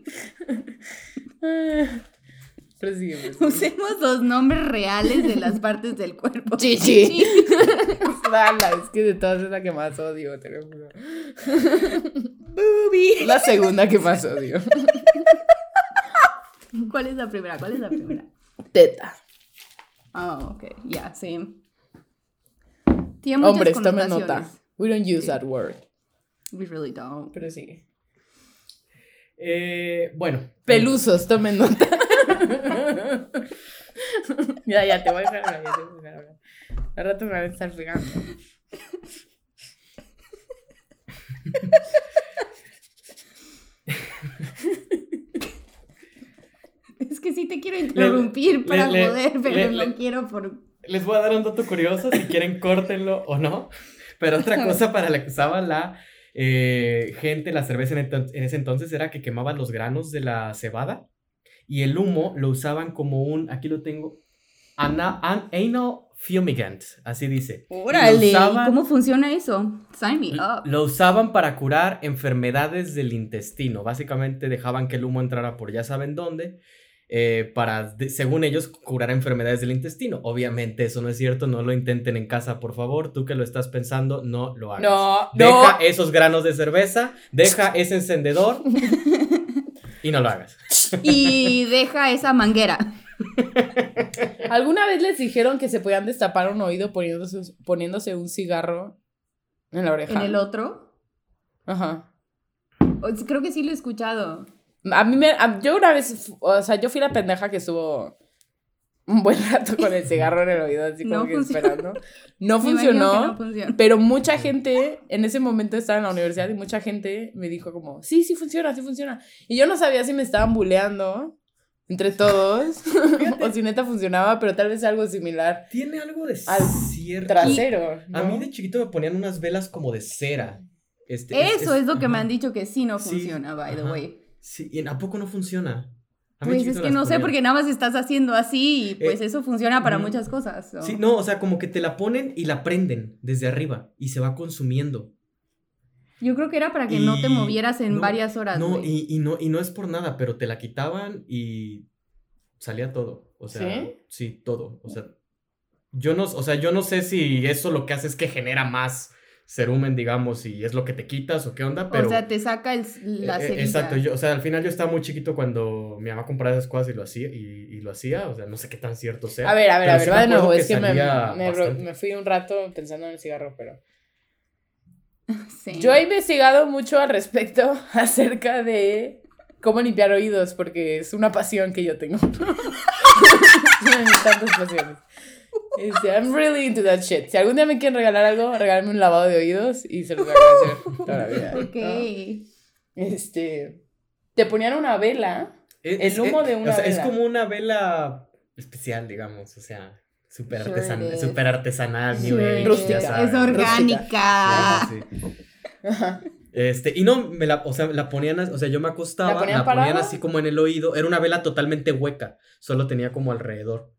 [LAUGHS] Prosigue, prosigue. Usemos los nombres reales de las partes del cuerpo. Chichi. [LAUGHS] [LAUGHS] Dala, es que de todas es la que más odio, te lo juro. Boobie. La segunda que más odio. ¿Cuál es la primera? ¿Cuál es la primera? Teta. Oh, ok. Yeah, same. Tiene muchas Hombres, tomen nota. We don't use Sí. that word. We really don't. Pero sí. Eh, bueno. Pelusos, tomen nota. [LAUGHS] ya, ya, te voy a dejar hablar, ya te voy a dejar hablar. Al rato me van a estar pegando. Es que sí te quiero interrumpir le- para le- poder, pero no quiero por... Les voy a dar un dato curioso, si quieren córtenlo o no. Pero otra [LAUGHS] cosa para la que usaba la eh, gente la cerveza en, ese entonces era que quemaban los granos de la cebada y el humo lo usaban como un, aquí lo tengo, ana- an- anal fumigant, así dice. Órale, usaban- ¿cómo funciona eso? Sign me up. Lo usaban para curar enfermedades del intestino. Básicamente dejaban que el humo entrara por ya saben dónde. Eh, para, de- según ellos, curar enfermedades del intestino. Obviamente eso no es cierto, no lo intenten en casa, por favor. Tú que lo estás pensando, no lo hagas. No, Deja no. esos granos de cerveza, deja ese encendedor [LAUGHS] y no lo hagas. Y deja esa manguera. [LAUGHS] ¿Alguna vez les dijeron que se podían destapar un oído poniéndose, poniéndose un cigarro en la oreja? En el otro. Ajá. Creo que sí lo he escuchado. A mí me. a- yo una vez. O sea, yo fui la pendeja que estuvo un buen rato con el cigarro en el oído, así como No que funcionó. esperando. [LAUGHS] No Me funcionó. no funciona. Pero mucha gente, en ese momento estaba en la universidad y mucha gente me dijo como, sí, sí funciona, sí funciona. Y yo no sabía si me estaban buleando entre todos [LAUGHS] o si neta funcionaba, pero tal vez algo similar. Tiene algo de Al cierto. Trasero. A ¿no? mí de chiquito me ponían unas velas como de cera. Este, Eso es, lo que me ajá. han dicho que sí no Sí, funciona, by the ajá. way. Sí, ¿y ¿a poco no funciona? A Pues es que no sé, porque nada más estás haciendo así y pues Eh, eso funciona para muchas cosas. Sí, no, o sea, como que te la ponen y la prenden desde arriba y se va consumiendo. Yo creo que era para que no te movieras en no, varias horas. No, y, y no, y no es por nada, pero te la quitaban y salía todo. O sea, ¿Sí? sí, todo. O sea, yo no, o sea, yo no sé si eso lo que hace es que genera más cerumen, digamos, y es lo que te quitas o qué onda, pero. o sea, te saca el, la Eh, eh. Exacto, yo, o sea, al final yo estaba muy chiquito cuando mi mamá compraba esas cosas y lo hacía, y, y lo hacía, o sea, no sé qué tan cierto sea. A ver, a ver, a ver, va de nuevo. Es que me, me, me fui un rato pensando en el cigarro, pero... [LAUGHS] Sí. Yo he investigado mucho al respecto [LAUGHS] acerca de cómo limpiar oídos, porque es una pasión que yo tengo. [LAUGHS] Tantas pasiones. Este, I'm really into that shit. Si algún día me quieren regalar algo, regálenme un lavado de oídos y se los voy a agradecer toda la vida. ¿no? Ok. Este, te ponían una vela. Es- el humo es- de una o sea, Es vela. como una vela especial, digamos, o sea, súper Sure artesan- it is. súper artesanal, Sure, Age, Rústica. es orgánica. Este, y no, me la, o sea, la ponían, o sea, yo me acostaba, ¿La la ponían así como en el oído, era una vela totalmente hueca, solo tenía como alrededor.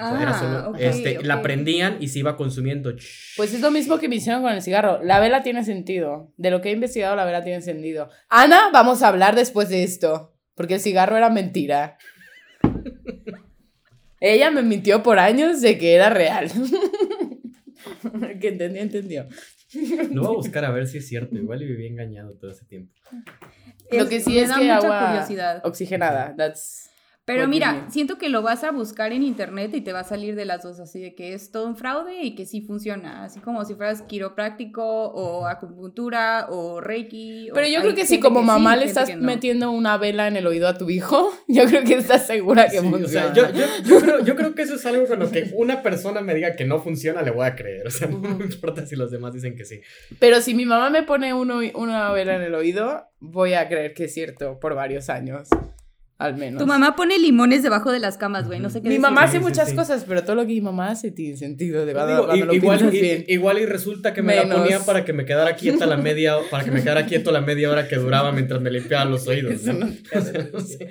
O sea, era Ah, solo, ok, este, la prendían y se iba consumiendo. Pues es lo mismo que me hicieron con el cigarro. La vela tiene sentido. De lo que he investigado, la vela tiene sentido. Ana, vamos a hablar después de esto. Porque el cigarro era mentira. [LAUGHS] Ella me mintió por años de que era real. [LAUGHS] que entendió, entendió. Lo voy a buscar a ver si es cierto, igual y viví engañado todo ese tiempo. Lo que sí es que agua curiosidad. oxigenada. That's Pero What mira, siento que lo vas a buscar en internet y te va a salir de las dos, así de que es todo un fraude y que sí funciona, así como si fueras quiropráctico o acupuntura o reiki. o- Pero yo creo que si como mamá le estás no. metiendo una vela en el oído a tu hijo, [LAUGHS] yo creo que estás segura que Sí, o funciona. sea, yo, yo, yo creo, yo creo que eso es algo con lo que una persona me diga que no funciona, le voy a creer. O sea, no me importa si los demás dicen que sí. Pero si mi mamá me pone uno, una vela en el oído, voy a creer que es cierto por varios años, al menos. Tu mamá pone limones debajo de las camas, güey, no sé qué Mi decir. mamá hace sí, muchas sí. cosas, pero todo lo que mi mamá hace tiene sentido, de verdad, digo, igual, y resulta que me la ponía para que me quedara quieta la media para que me quedara quieto la media hora que duraba mientras me limpiaba los oídos. Eso ¿no? no [LAUGHS] hace sentido.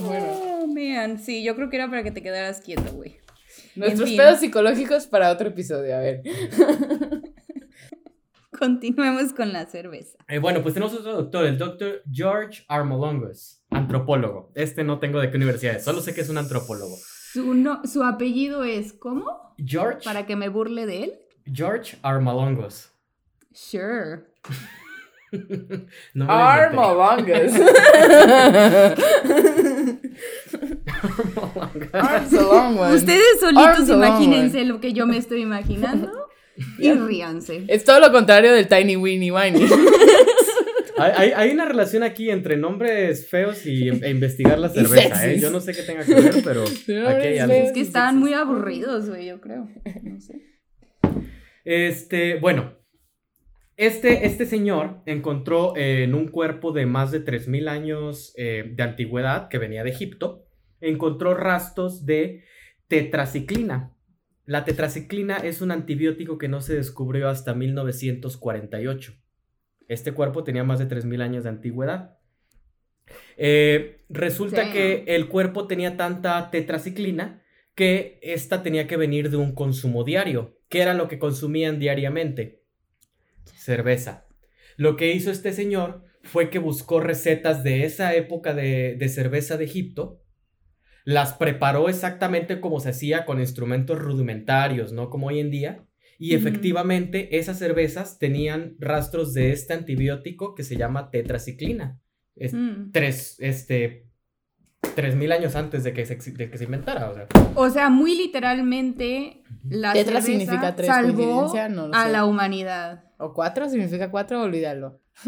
Bueno, Oh, man, sí, yo creo que era para que te quedaras quieto, güey. nuestros fin. pedos psicológicos para otro episodio, a ver. Continuemos con la cerveza. Eh, bueno, pues tenemos otro doctor, el doctor George Armolongus, antropólogo. Este no tengo de qué universidad es, solo sé que es un antropólogo. Su, no, su apellido es ¿cómo? George, Para que me burle de él. George Armolongus. Sure. [LAUGHS] No me lo inventé. Armolongus. [LAUGHS] Arms a long one. Ustedes solitos Arms imagínense lo que yo me estoy imaginando [LAUGHS] y ríanse. Es todo lo contrario del Tiny Winnie Winnie. [LAUGHS] Hay, hay- hay una relación aquí entre nombres feos y, e investigar la cerveza, ¿eh? Yo no sé qué tenga que ver, pero [LAUGHS] Nombres aquí hay algo. feos. Es que estaban muy aburridos, güey, yo creo. No sé. Este, bueno. Este, este señor encontró eh, en un cuerpo de más de 3.000 años eh, de antigüedad que venía de Egipto, encontró rastros de tetraciclina. La tetraciclina es un antibiótico que no se descubrió hasta 1948. Este cuerpo tenía más de 3.000 años de antigüedad. Eh, resulta que el cuerpo tenía tanta tetraciclina que esta tenía que venir de un consumo diario. ¿Qué era lo que consumían diariamente? Cerveza. Lo que hizo este señor fue que buscó recetas de esa época de, de cerveza de Egipto, las preparó exactamente como se hacía con instrumentos rudimentarios, no como hoy en día, y efectivamente esas cervezas tenían rastros de este antibiótico que se llama tetraciclina. Es Mm. tres, este, tres mil años antes de que se, de que se inventara, o sea. O sea, muy literalmente, la Tetra cerveza significa tres, salvó no a sé. la humanidad. ¿O cuatro? ¿Significa cuatro? Olvídalo. [LAUGHS]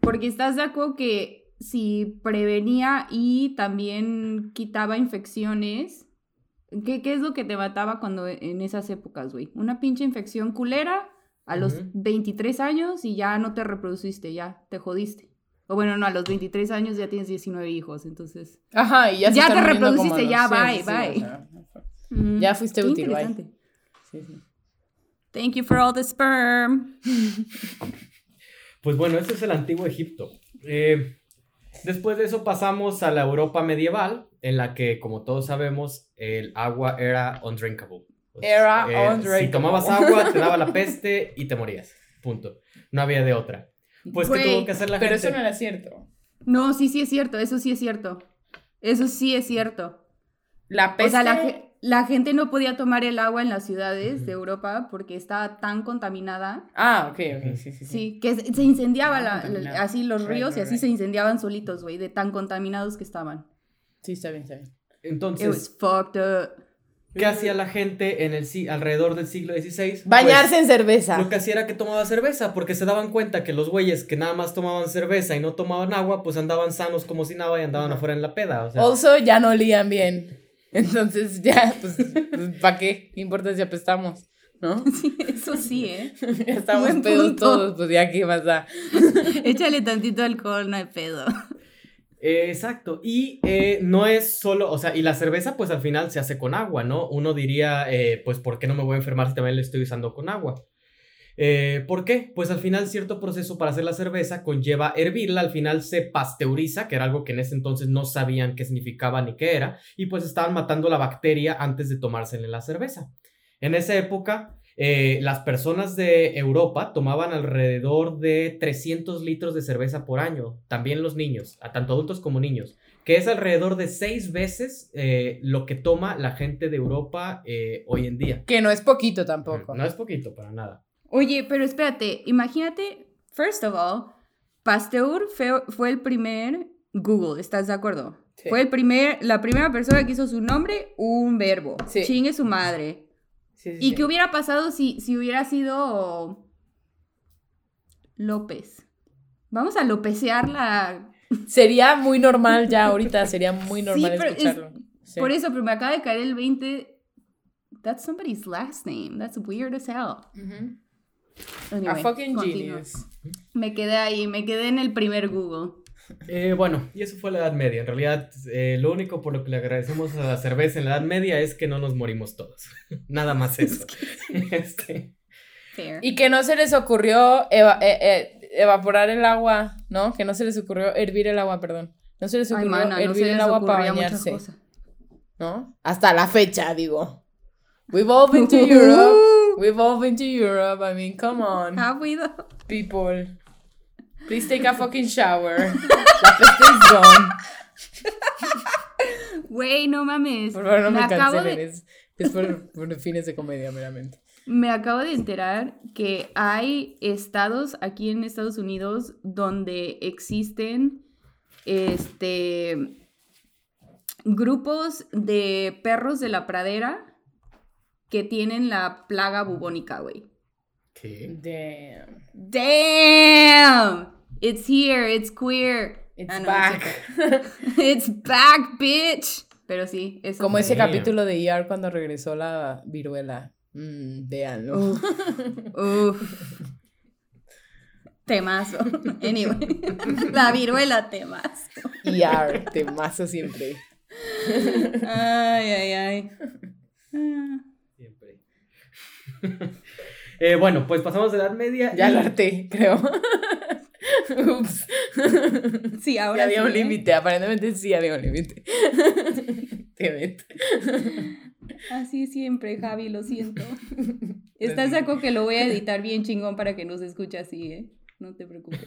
Porque estás de acuerdo que si prevenía y también quitaba infecciones, ¿qué, qué es lo que te mataba cuando en esas épocas, güey? Una pinche infección culera a los Ujú. 23 años y ya no te reproduciste, ya te jodiste. O bueno, no, a los 23 años ya tienes 19 hijos, entonces... Ajá, y ya se Ya te reproduciste, ya, sí, bye, sí, sí, bye. o sea, Ya fuiste qué útil, bye. interesante. sí, sí. Thank you for all the sperm. [LAUGHS] Pues bueno, ese es el antiguo Egipto. Eh, después de eso pasamos a la Europa medieval, en la que, como todos sabemos, el agua era undrinkable. Sea, Era eh, undrinkable. Si tomabas agua, te daba la peste y te morías. Punto. No había de otra. Pues, ¿qué Güey, tuvo que hacer la Pero gente? eso no era cierto. No, sí, sí es cierto, eso sí es cierto. Eso sí es cierto. La peste... O sea, la, la gente no podía tomar el agua en las ciudades de Europa porque estaba tan contaminada. Ah, ok, ok, sí, sí, sí. Sí, que se incendiaba Ah, la- la- así los Right, ríos y right, así right. se incendiaban solitos, güey, de tan contaminados que estaban. Sí, está bien, está bien. It was Entonces, fucked up. ¿qué hacía la gente en el, alrededor del siglo XVI? Bañarse en Pues, cerveza. Lo que hacía era que tomaba cerveza, porque se daban cuenta que los güeyes que nada más tomaban cerveza y no tomaban agua, pues andaban sanos como si nada y andaban afuera en la peda. O sea, Also, ya no olían bien. Entonces, [LAUGHS] ya, pues, ¿para qué? ¿Qué importa si apestamos? ¿No? [LAUGHS] Sí, eso sí, ¿eh? [LAUGHS] ya estamos Buen pedos punto. todos, pues ya, ¿qué más da? Échale tantito alcohol, no hay pedo. Eh, exacto. Y eh, no es solo, o sea, y la cerveza pues al final se hace con agua, ¿no? Uno diría, eh, pues, ¿por qué no me voy a enfermar si también le estoy usando con agua? Eh, ¿Por qué? Pues al final cierto proceso para hacer la cerveza conlleva hervirla, al final se pasteuriza, que era algo que en ese entonces no sabían qué significaba ni qué era, y pues estaban matando la bacteria antes de tomársela la cerveza. En esa época, eh, las personas de Europa tomaban alrededor de 300 litros de cerveza por año, también los niños, a tanto adultos como niños, que es alrededor de seis veces eh, lo que toma la gente de Europa hoy en día. Que no es poquito tampoco. No es poquito, para nada. Oye, pero espérate, imagínate, first of all, Pasteur fue, fue el primer Google, ¿estás de acuerdo? Sí. Fue el primer, la primera persona que hizo su nombre un verbo. Sí. Chingue su madre. Sí, ¿Y qué hubiera pasado si, si hubiera sido López? Vamos a lopesear la... [LAUGHS] Sería muy normal ya ahorita, sería muy normal es- escucharlo. Por eso, pero me acaba de caer el 20. That's somebody's last name. That's weird as hell. Anyway, fucking genius. Me quedé ahí, me quedé en el primer Google. Eh, bueno, y eso fue la Edad Media. En realidad, eh, lo único por lo que le agradecemos a la cerveza en la Edad Media es que no nos morimos todos. [LAUGHS] Nada más eso. Este. Y que no se les ocurrió eva- eh, eh, evaporar el agua, ¿no? Que no se les ocurrió hervir el agua, perdón. No se les Ay, ocurrió no hervir se el agua para bañarse. ¿no? Hasta la fecha, digo. We've all been to [LAUGHS] Europe. We've all been to Europe. I mean, come on, Have we though? people. Please take a [LAUGHS] fucking shower. La is gone. Güey, no mames. Por favor, no me, acabo cancelen. de, Es, es por, por fines de comedia, meramente. me acabo de enterar que hay estados aquí en Estados Unidos donde existen este grupos de perros de la pradera que tienen la plaga bubónica, güey. ¿qué? Damn. Damn! It's here, it's queer. It's Ah, no, back. [LAUGHS] It's back, bitch. Pero sí, eso Como ese Damn. capítulo de ER cuando regresó la viruela. Mm, véanlo. Uf, uf. [LAUGHS] Temazo. Anyway, [LAUGHS] la viruela temazo. ER, temazo siempre. Ay, ay, ay. Eh, bueno, pues pasamos de Edad Media. Ya y- lo harté, creo. [LAUGHS] Ups. Sí, Ya ahora había sí, un ¿eh? límite, aparentemente sí había un límite. [LAUGHS] Así siempre, Javi, lo siento. [LAUGHS] Estás de acuerdo que lo voy a editar bien chingón para que no se escuche así, ¿eh? No te preocupes.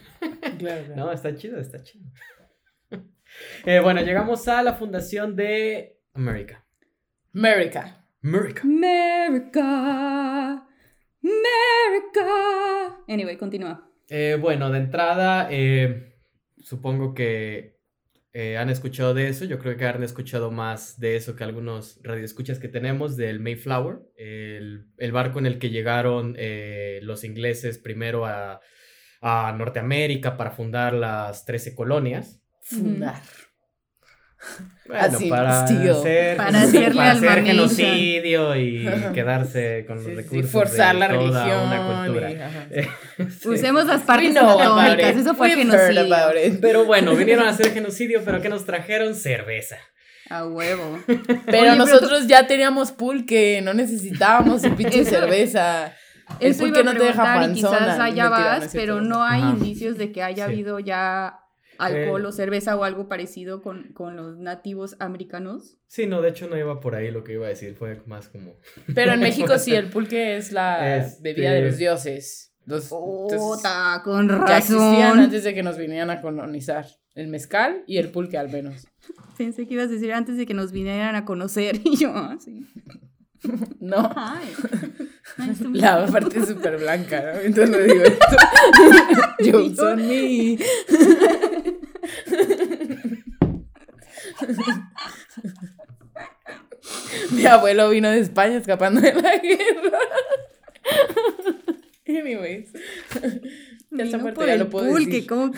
Claro, claro. No, está chido, está chido. Eh, bueno, llegamos a la fundación de América. América. America. America. Anyway, continúa. Eh, bueno, de entrada, eh, supongo que eh, han escuchado de eso. Yo creo que han escuchado más de eso que algunos radioescuchas que tenemos del Mayflower, el, el barco en el que llegaron eh, los ingleses primero a, a Norteamérica para fundar las 13 colonias. Fundar. Bueno, Así, para hacer, Para hacerle para al hacer genocidio y quedarse con los Sí, sí, recursos forzar de la toda religión. una cultura. y-. [LAUGHS] Sí. Usemos las partes anatómicas. Eso fue We've genocidio. Pero bueno, vinieron a hacer genocidio, pero ¿qué nos trajeron? Cerveza. A huevo. [LAUGHS] Pero pero nosotros ya teníamos pulque, no necesitábamos su pinche cerveza. El Eso pulque no te deja y panzona. quizás allá no vas, pero no hay Ajá. indicios de que haya Sí. habido ya alcohol Eh. o cerveza o algo parecido con, con los nativos americanos. Sí, no, de hecho no iba por ahí lo que iba a decir, fue más como... [LAUGHS] Pero en México sí, el pulque es la Este- bebida de los dioses. Los, entonces, Puta, con ya existían razón. antes de que nos vinieran a colonizar. El mezcal y el pulque al menos. Pensé que ibas a decir antes de que nos vinieran a conocer. [LAUGHS] Y yo, ah, sí. No. Meet [LAUGHS] La you. parte súper blanca, ¿no? Entonces lo digo esto. Jokes on me. Mi abuelo vino de España escapando de la guerra. Anyways. Ya Vino parte por ya el lo puedo pulque, decir. ¿cómo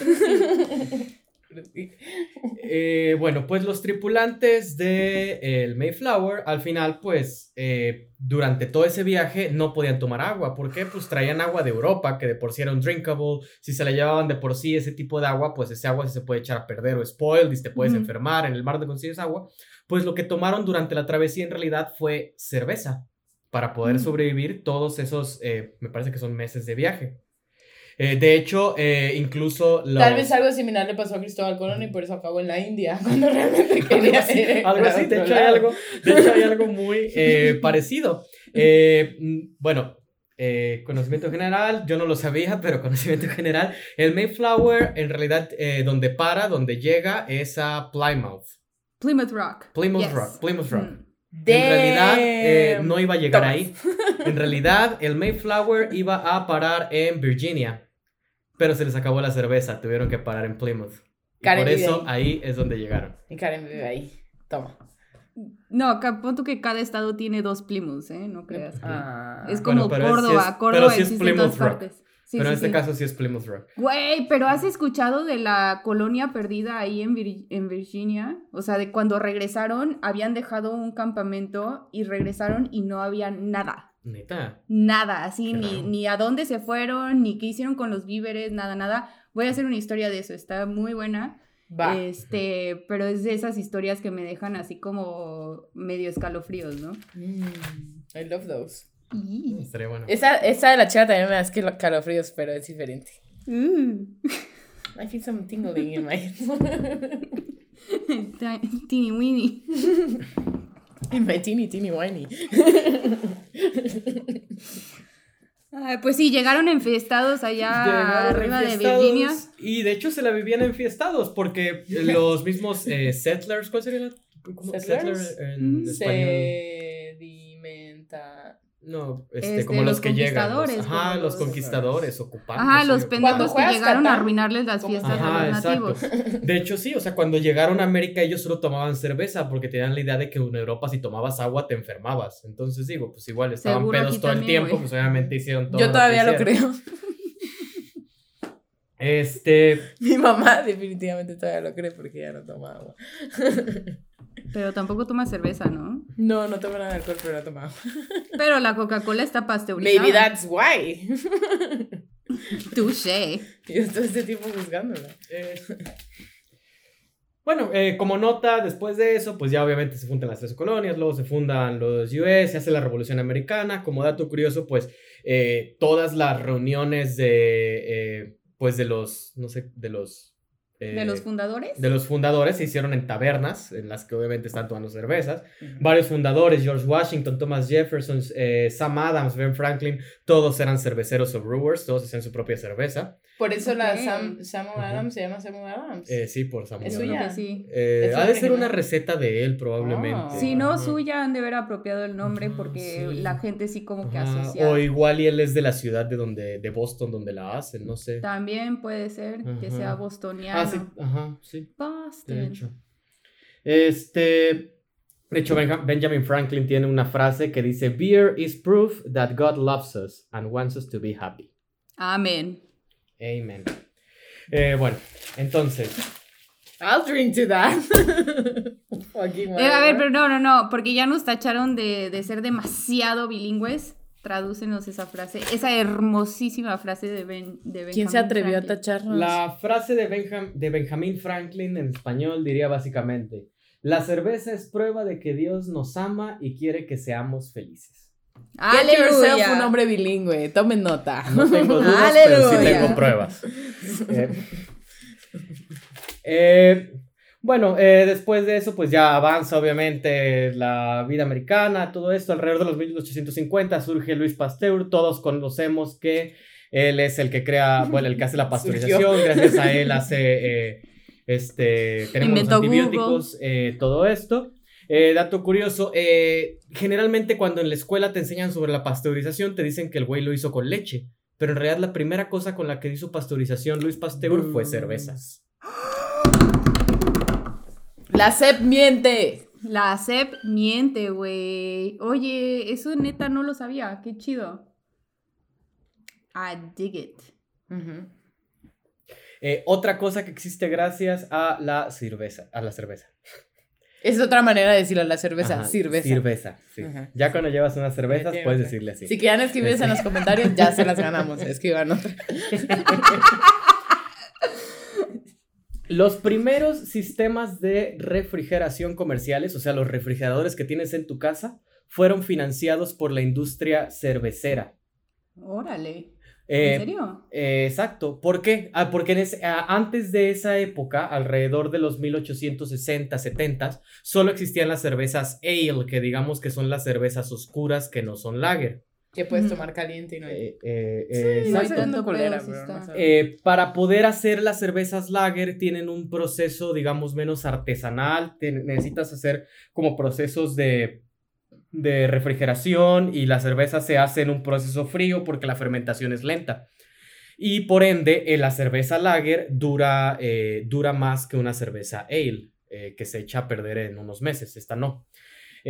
Eh, bueno, pues los tripulantes de el Mayflower, al final, pues, eh, durante todo ese viaje no podían tomar agua. ¿Por qué? Pues traían agua de Europa, que de por sí era un drinkable. Si se la llevaban de por sí ese tipo de agua, pues ese agua se puede echar a perder o spoiled y te puedes enfermar en el mar donde consigues agua. Pues lo que tomaron durante la travesía en realidad fue cerveza para poder Mm. sobrevivir todos esos, eh, me parece que son meses de viaje. Eh, de hecho, eh, incluso los... Tal vez algo similar le pasó a Cristóbal Colón y por eso acabó en la India, [LAUGHS] cuando realmente quería Algo así, ir algo así, de hecho hay algo, de hecho hay algo muy eh, [LAUGHS] parecido. Eh, mm, bueno, eh, conocimiento general, yo no lo sabía, pero [LAUGHS] conocimiento general, el Mayflower en realidad eh, donde para, donde llega es a Plymouth, Plymouth Rock. Plymouth Yes. Rock, Plymouth Rock. Mm. En realidad eh, no iba a llegar Thomas. ahí. En realidad el Mayflower iba a parar en Virginia. Pero se les acabó la cerveza, tuvieron que parar en Plymouth. Y Karen por eso ahí es donde llegaron. Y Karen vive ahí. Toma. No, pon tú que cada estado tiene dos Plymouths, ¿eh? No creas. que- Ah. es como Córdoba. es- Córdoba sí es existe en todas Plymouth Rock. partes. Sí, pero en este sí. caso sí es Plymouth Rock. Güey, pero ¿has escuchado de la colonia perdida ahí en, Vir- en Virginia? O sea, de cuando regresaron, habían dejado un campamento y regresaron y no había nada. Neta. Nada, así, ni, ni a dónde se fueron, ni qué hicieron con los víveres, nada, nada. Voy a hacer una historia de eso, está muy buena. Va. Este, pero es de esas historias que me dejan así como medio escalofríos, ¿no? Mm, I love those. Estaría bueno. Esa, esa de la chava también me da que calofríos, pero es diferente. Uh. [LAUGHS] I feel some tingling in my Ti- Teeny weeny. In my teeny teeny whiny. Ay, pues sí, llegaron enfiestados allá Llegaron arriba de enfiestados, Virginia. Y de hecho se la vivían enfiestados porque los mismos eh, settlers, ¿cuál sería la? ¿cómo? ¿Settlers? Settler en Mm. español. No, este, Este, como los, los que llegan. los- conquistadores, ajá, los los- conquistadores, ocupados. Ajá, los pendejos que llegaron a arruinarles las fiestas Ajá, a los exacto. nativos. De hecho, sí, o sea, cuando llegaron a América ellos solo tomaban cerveza porque tenían la idea de que en Europa si tomabas agua te enfermabas. Entonces digo, pues igual estaban Seguro pedos todo el tiempo, pues obviamente hicieron todo. Yo todavía que lo creo. Este, Mi mamá [LAUGHS] definitivamente todavía lo cree porque ya no toma agua. [LAUGHS] Pero tampoco toma cerveza, ¿no? No, no toma nada de alcohol, pero toma agua. [LAUGHS] Pero la Coca-Cola está pasteurizada. Maybe that's why. [LAUGHS] Touché. [LAUGHS] Yo todo este tiempo buscándola. Eh, bueno, eh, como nota, después de eso, pues ya obviamente se fundan las tres colonias, luego se fundan los US, se hace la Revolución Americana. Como dato curioso, pues eh, todas las reuniones de, pues de los, no sé, de los... eh, ¿De los fundadores? de los fundadores se hicieron en tabernas, en las que obviamente están tomando cervezas. Varios fundadores, George Washington, Thomas Jefferson, eh, Sam Adams, Ben Franklin, todos eran cerveceros o brewers, todos hacían su propia cerveza. Por eso la. Sam, Samuel Adams se llama Samuel Adams. Eh, sí, por Samuel. Es Yo creo suya. sí. Eh, Es ha de ser una receta de él, probablemente. Ah. Si no, suya han de haber apropiado el nombre porque sí. la gente sí como que asocia. O igual y él es de la ciudad de donde, de Boston, donde la hacen, no sé. También puede ser que sea bostoniano. Ah, sí, ajá, sí, Boston. de hecho. Este, de hecho, Benja- Benjamin Franklin tiene una frase que dice, Beer is proof that God loves us and wants us to be happy. Amén. Amen. Eh, bueno, entonces, I'll drink to that. [LAUGHS] Eh, a ver, pero no, no, no, porque ya nos tacharon de, de ser demasiado bilingües. Tradúcenos esa frase, esa hermosísima frase de, ben, de Benjamin ¿Quién se atrevió a Franklin. tacharnos? la frase de, Benjam- de Benjamin Franklin en español diría básicamente, la cerveza es prueba de que Dios nos ama y quiere que seamos felices. Get yourself ¡Aleluya! un hombre bilingüe. Tomen nota. No tengo [LAUGHS] dudas, pero sí tengo pruebas. [LAUGHS] Eh, eh, bueno, eh, después de eso, pues ya avanza obviamente la vida americana, todo esto. Alrededor de los 1850 surge Luis Pasteur. Todos conocemos que él es el que crea, bueno, el que hace la [LAUGHS] pasteurización. Gracias a él [LAUGHS] hace, eh, este, tenemos los antibióticos, eh, todo esto. Dato curioso, generalmente cuando en la escuela te enseñan sobre la pasteurización, te dicen que el güey lo hizo con leche. Pero en realidad la primera cosa con la que hizo pasteurización Luis Pasteur fue cerveza. La CEP miente. La CEP miente, güey. Oye, eso neta no lo sabía. Qué chido. I dig it. Eh, otra cosa que existe gracias a la cerveza, a la cerveza. Es otra manera de decirlo a la cerveza. Ajá, cerveza. Cerveza, sí. Ajá. Ya cuando llevas unas cervezas puedes decirle así. Si quieran escribirse en los comentarios, ya se las ganamos. Escriban otra. [LAUGHS] Los primeros sistemas de refrigeración comerciales, o sea, los refrigeradores que tienes en tu casa, fueron financiados por la industria cervecera. Órale. Eh, ¿En serio? Eh, exacto. ¿Por qué? Ah, porque en ese- ah, antes de esa época, alrededor de los 1860, 70, solo existían las cervezas ale, que digamos que son las cervezas oscuras que no son lager. Que puedes tomar caliente y no hay. Eh, eh, Sí, eh, no hay exacto. tanto colera, pero no sabe. Para poder hacer las cervezas lager tienen un proceso, digamos, menos artesanal. Te- necesitas hacer como procesos de, de refrigeración y la cerveza se hace en un proceso frío porque la fermentación es lenta. Y por ende, eh, la cerveza lager dura, eh, dura más que una cerveza ale, eh, que se echa a perder en unos meses. Esta no.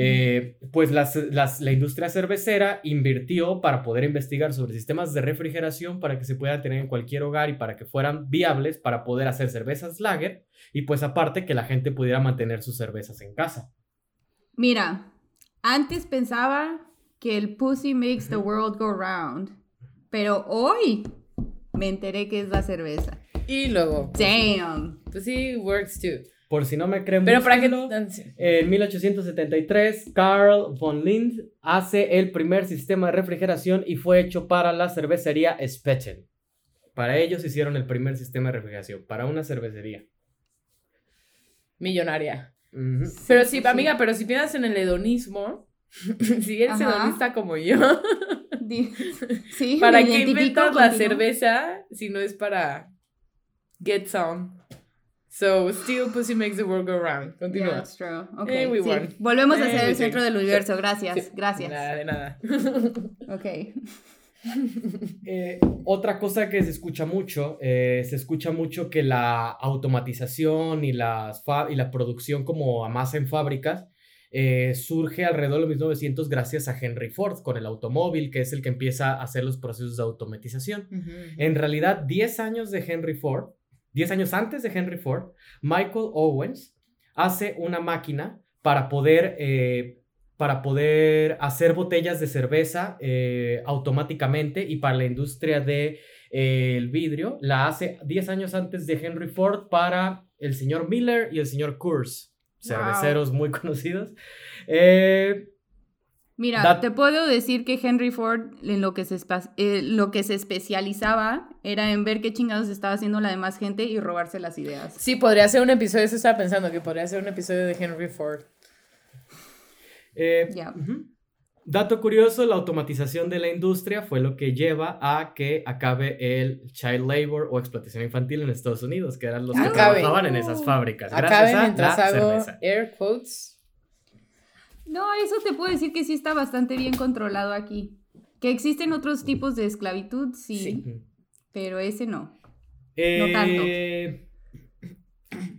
Eh, pues las- las- la industria cervecera invirtió para poder investigar sobre sistemas de refrigeración para que se puedan tener en cualquier hogar y para que fueran viables para poder hacer cervezas lager y pues aparte que la gente pudiera mantener sus cervezas en casa. Mira, antes pensaba que el pussy makes the world go round, pero hoy me enteré que es la cerveza. Y luego, Damn. pues sí, works too. Por si no me creen, Pero para que... En 1873, Carl von Lind hace el primer sistema de refrigeración y fue hecho para la cervecería Spechen. Para ellos hicieron el primer sistema de refrigeración, para una cervecería. Millonaria. Pero sí, sí. amiga, pero si piensas en el hedonismo, [LAUGHS] si eres Ajá. hedonista como yo, Sí, [LAUGHS] ¿para me qué inventas la contigo. cerveza si no es para get some? So, still pussy makes the world go round. Yeah, Continúa. that's true. Ok, Eh, we sí. won. Volvemos a Eh, ser we el centro del universo. Gracias, Sí. gracias. Nada de nada. [LAUGHS] [LAUGHS] Ok. Eh, otra cosa que se escucha mucho, eh, se escucha mucho que la automatización y, las y la producción como a masa en fábricas eh, surge alrededor de los 1900 gracias a Henry Ford con el automóvil, que es el que empieza a hacer los procesos de automatización. En realidad, 10 años de Henry Ford, 10 años antes de Henry Ford, Michael Owens hace una máquina para poder, eh, para poder hacer botellas de cerveza eh, automáticamente y para la industria del de, el vidrio. La hace 10 años antes de Henry Ford para el señor Miller y el señor Coors, cerveceros muy [LAUGHS] conocidos. Eh, Mira, te puedo decir que Henry Ford en lo que, se eh, lo que se especializaba era en ver qué chingados estaba haciendo la demás gente y robarse las ideas. Sí, podría ser un episodio, eso estaba pensando, que podría ser un episodio de Henry Ford. Eh. Dato curioso, la automatización de la industria fue lo que lleva a que acabe el child labor o explotación infantil en Estados Unidos, que eran los que Acabe. trabajaban en esas fábricas. Gracias Acabe a mientras la hago cerveza. air quotes. No, eso te puedo decir que sí está bastante bien controlado aquí. Que existen otros tipos de esclavitud, sí, pero ese no. Eh, tanto. [CLEARS THROAT]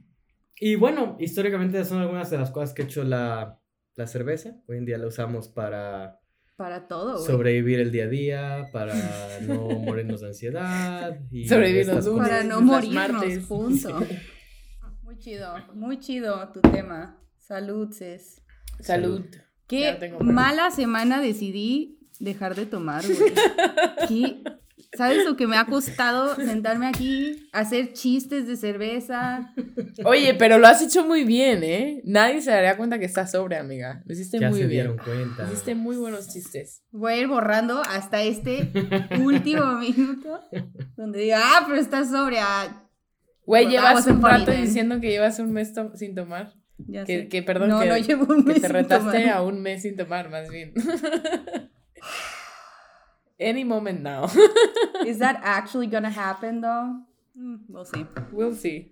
Y bueno, históricamente son algunas de las cosas que ha hecho la, la cerveza. Hoy en día la usamos para Para todo, güey. sobrevivir el día a día, para no morirnos de ansiedad. Y Sobrevivir los lunes. Para no morirnos, martes. punto. [LAUGHS] Muy chido, muy chido tu tema. Salud, Cés. Salud. Qué Ya tengo pruebas. mala semana decidí dejar de tomar, güey. [LAUGHS] ¿Sabes lo que me ha costado sentarme aquí, hacer chistes de cerveza? Oye, pero lo has hecho muy bien, ¿eh? Nadie se daría cuenta que estás sobre, amiga. Lo hiciste Ya muy se bien. dieron cuenta. Hiciste muy buenos chistes. Voy a ir borrando hasta este [LAUGHS] último minuto donde diga, ah, pero estás sobria. Güey, llevas un rato diciendo que llevas un mes to- sin tomar. Ya Que, sé. que perdón, no, que, no llevo un que mes te retaste tomar. a un mes sin tomar, más bien. [SIGHS] Any moment now. Is that actually gonna happen, though? Mm, we'll see. We'll see.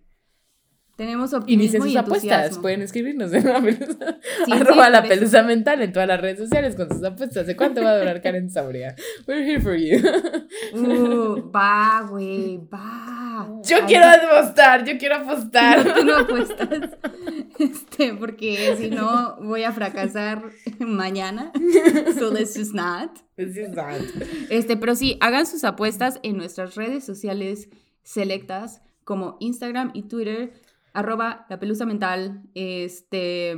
Tenemos optimismo sus y apuestas. entusiasmo. Pueden escribirnos en la pelusa. [LAUGHS] Sí, Arroba sí, la pelusa mental en todas las redes sociales con sus apuestas. ¿De cuánto va a durar Karen Sauria? We're here for you. Uh, [LAUGHS] va, güey, va. Yo Ay, quiero apostar, yo quiero apostar. No tengo apuestas. [LAUGHS] Este, porque si no voy a fracasar mañana. So let's just not. This is not. Este, pero sí, hagan sus apuestas en nuestras redes sociales selectas como Instagram y Twitter, arroba la pelusa mental. Este,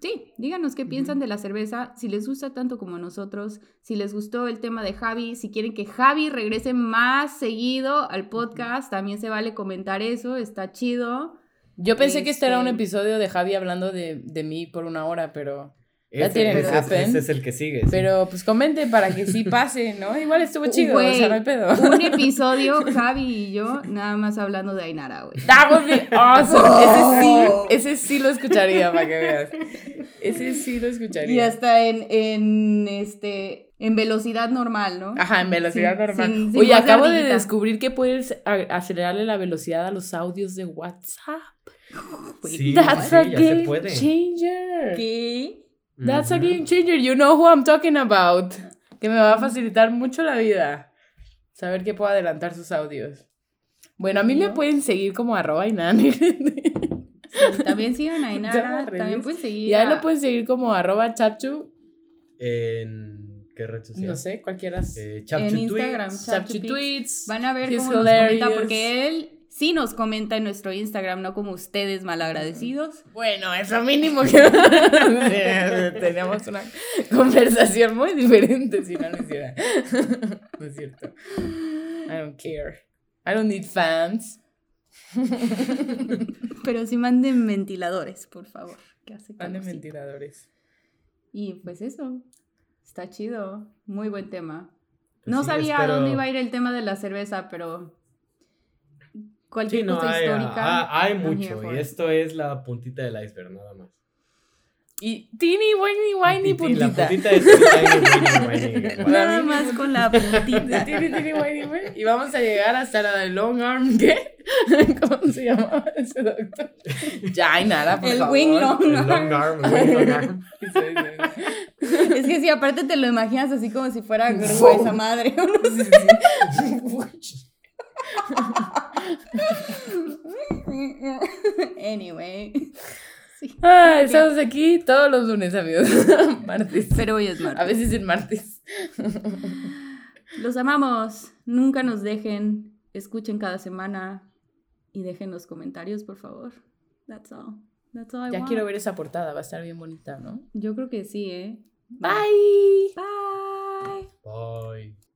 sí, díganos qué piensan de la cerveza, si les gusta tanto como a nosotros, si les gustó el tema de Javi, si quieren que Javi regrese más seguido al podcast, también se vale comentar eso, está chido. Yo pensé que este era un Este- episodio de Javi hablando de, de mí por una hora, pero. Ese, que ese- happen. ese es el que sigue. sí. Pero pues comenten para que sí pase, ¿no? Igual estuvo [LAUGHS] chido, o sea, no hay pedo. un episodio, [LAUGHS] Javi y yo, nada más hablando de Ainara, güey. That would be [LAUGHS] awesome. Ese sí, ese sí lo escucharía para que veas. Ese sí lo escucharía. Y hasta en, en, este, en velocidad normal, ¿no? Ajá, en velocidad Sin- normal. sin- sin Oye, acabo de descubrir que puedes acelerarle la velocidad a los audios de WhatsApp. Sí, That's sí, a ya se game puede. changer. ¿Qué? That's a game changer. You know who I'm talking about. Que me va a facilitar mucho la vida. Saber que puedo adelantar sus audios. Bueno, a mí me pueden seguir como arroba Inani. Sí, también sigan a [LAUGHS] Ya Inara, también pueden seguir Y ahí a- lo pueden seguir como arroba chachu, ¿En qué red social? no sé, cualquiera. Eh, Chapchu En Instagram. Chap- Chachu Tweets. tweets. Van a ver He's cómo nos comenta, porque él sí nos comenta en nuestro Instagram, no como ustedes malagradecidos. Bueno, eso mínimo que [LAUGHS] teníamos una conversación muy diferente si no lo hiciera. No es cierto. I don't care. I don't need fans. Pero sí manden ventiladores, por favor. Que hace Manden calorcito. ventiladores. Y pues eso, está chido, muy buen tema. Pues No sí, sabía espero- a dónde iba a ir el tema de la cerveza, pero cualquier Sí, no, cosa hay, histórica. ah, hay mucho. Y esto es la puntita del iceberg, nada más. Y teeny, whiny, whiny, Titi, La puntita. puntita es tiny, whiny, whiny. [LAUGHS] Nada más con la puntita. Teeny, teeny, whiny, whiny. Y vamos a llegar hasta la de long arm, ¿qué? [LAUGHS] ¿Cómo se llamaba ese doctor? Ya, y nada, por El favor. wing long El long arm, el wing long arm. [LAUGHS] Es que si aparte te lo imaginas así como si fuera grúa esa madre. [LAUGHS] anyway. Sí. Ah, estamos aquí todos los lunes, amigos. [LAUGHS] martes. Pero hoy es martes. A veces en martes. Los amamos. Nunca nos dejen. Escuchen cada semana. Y dejen los comentarios, por favor. That's all. That's all I Ya want. quiero ver esa portada, va a estar bien bonita, ¿no? Yo creo que sí, ¿eh? Bye. Bye. Bye.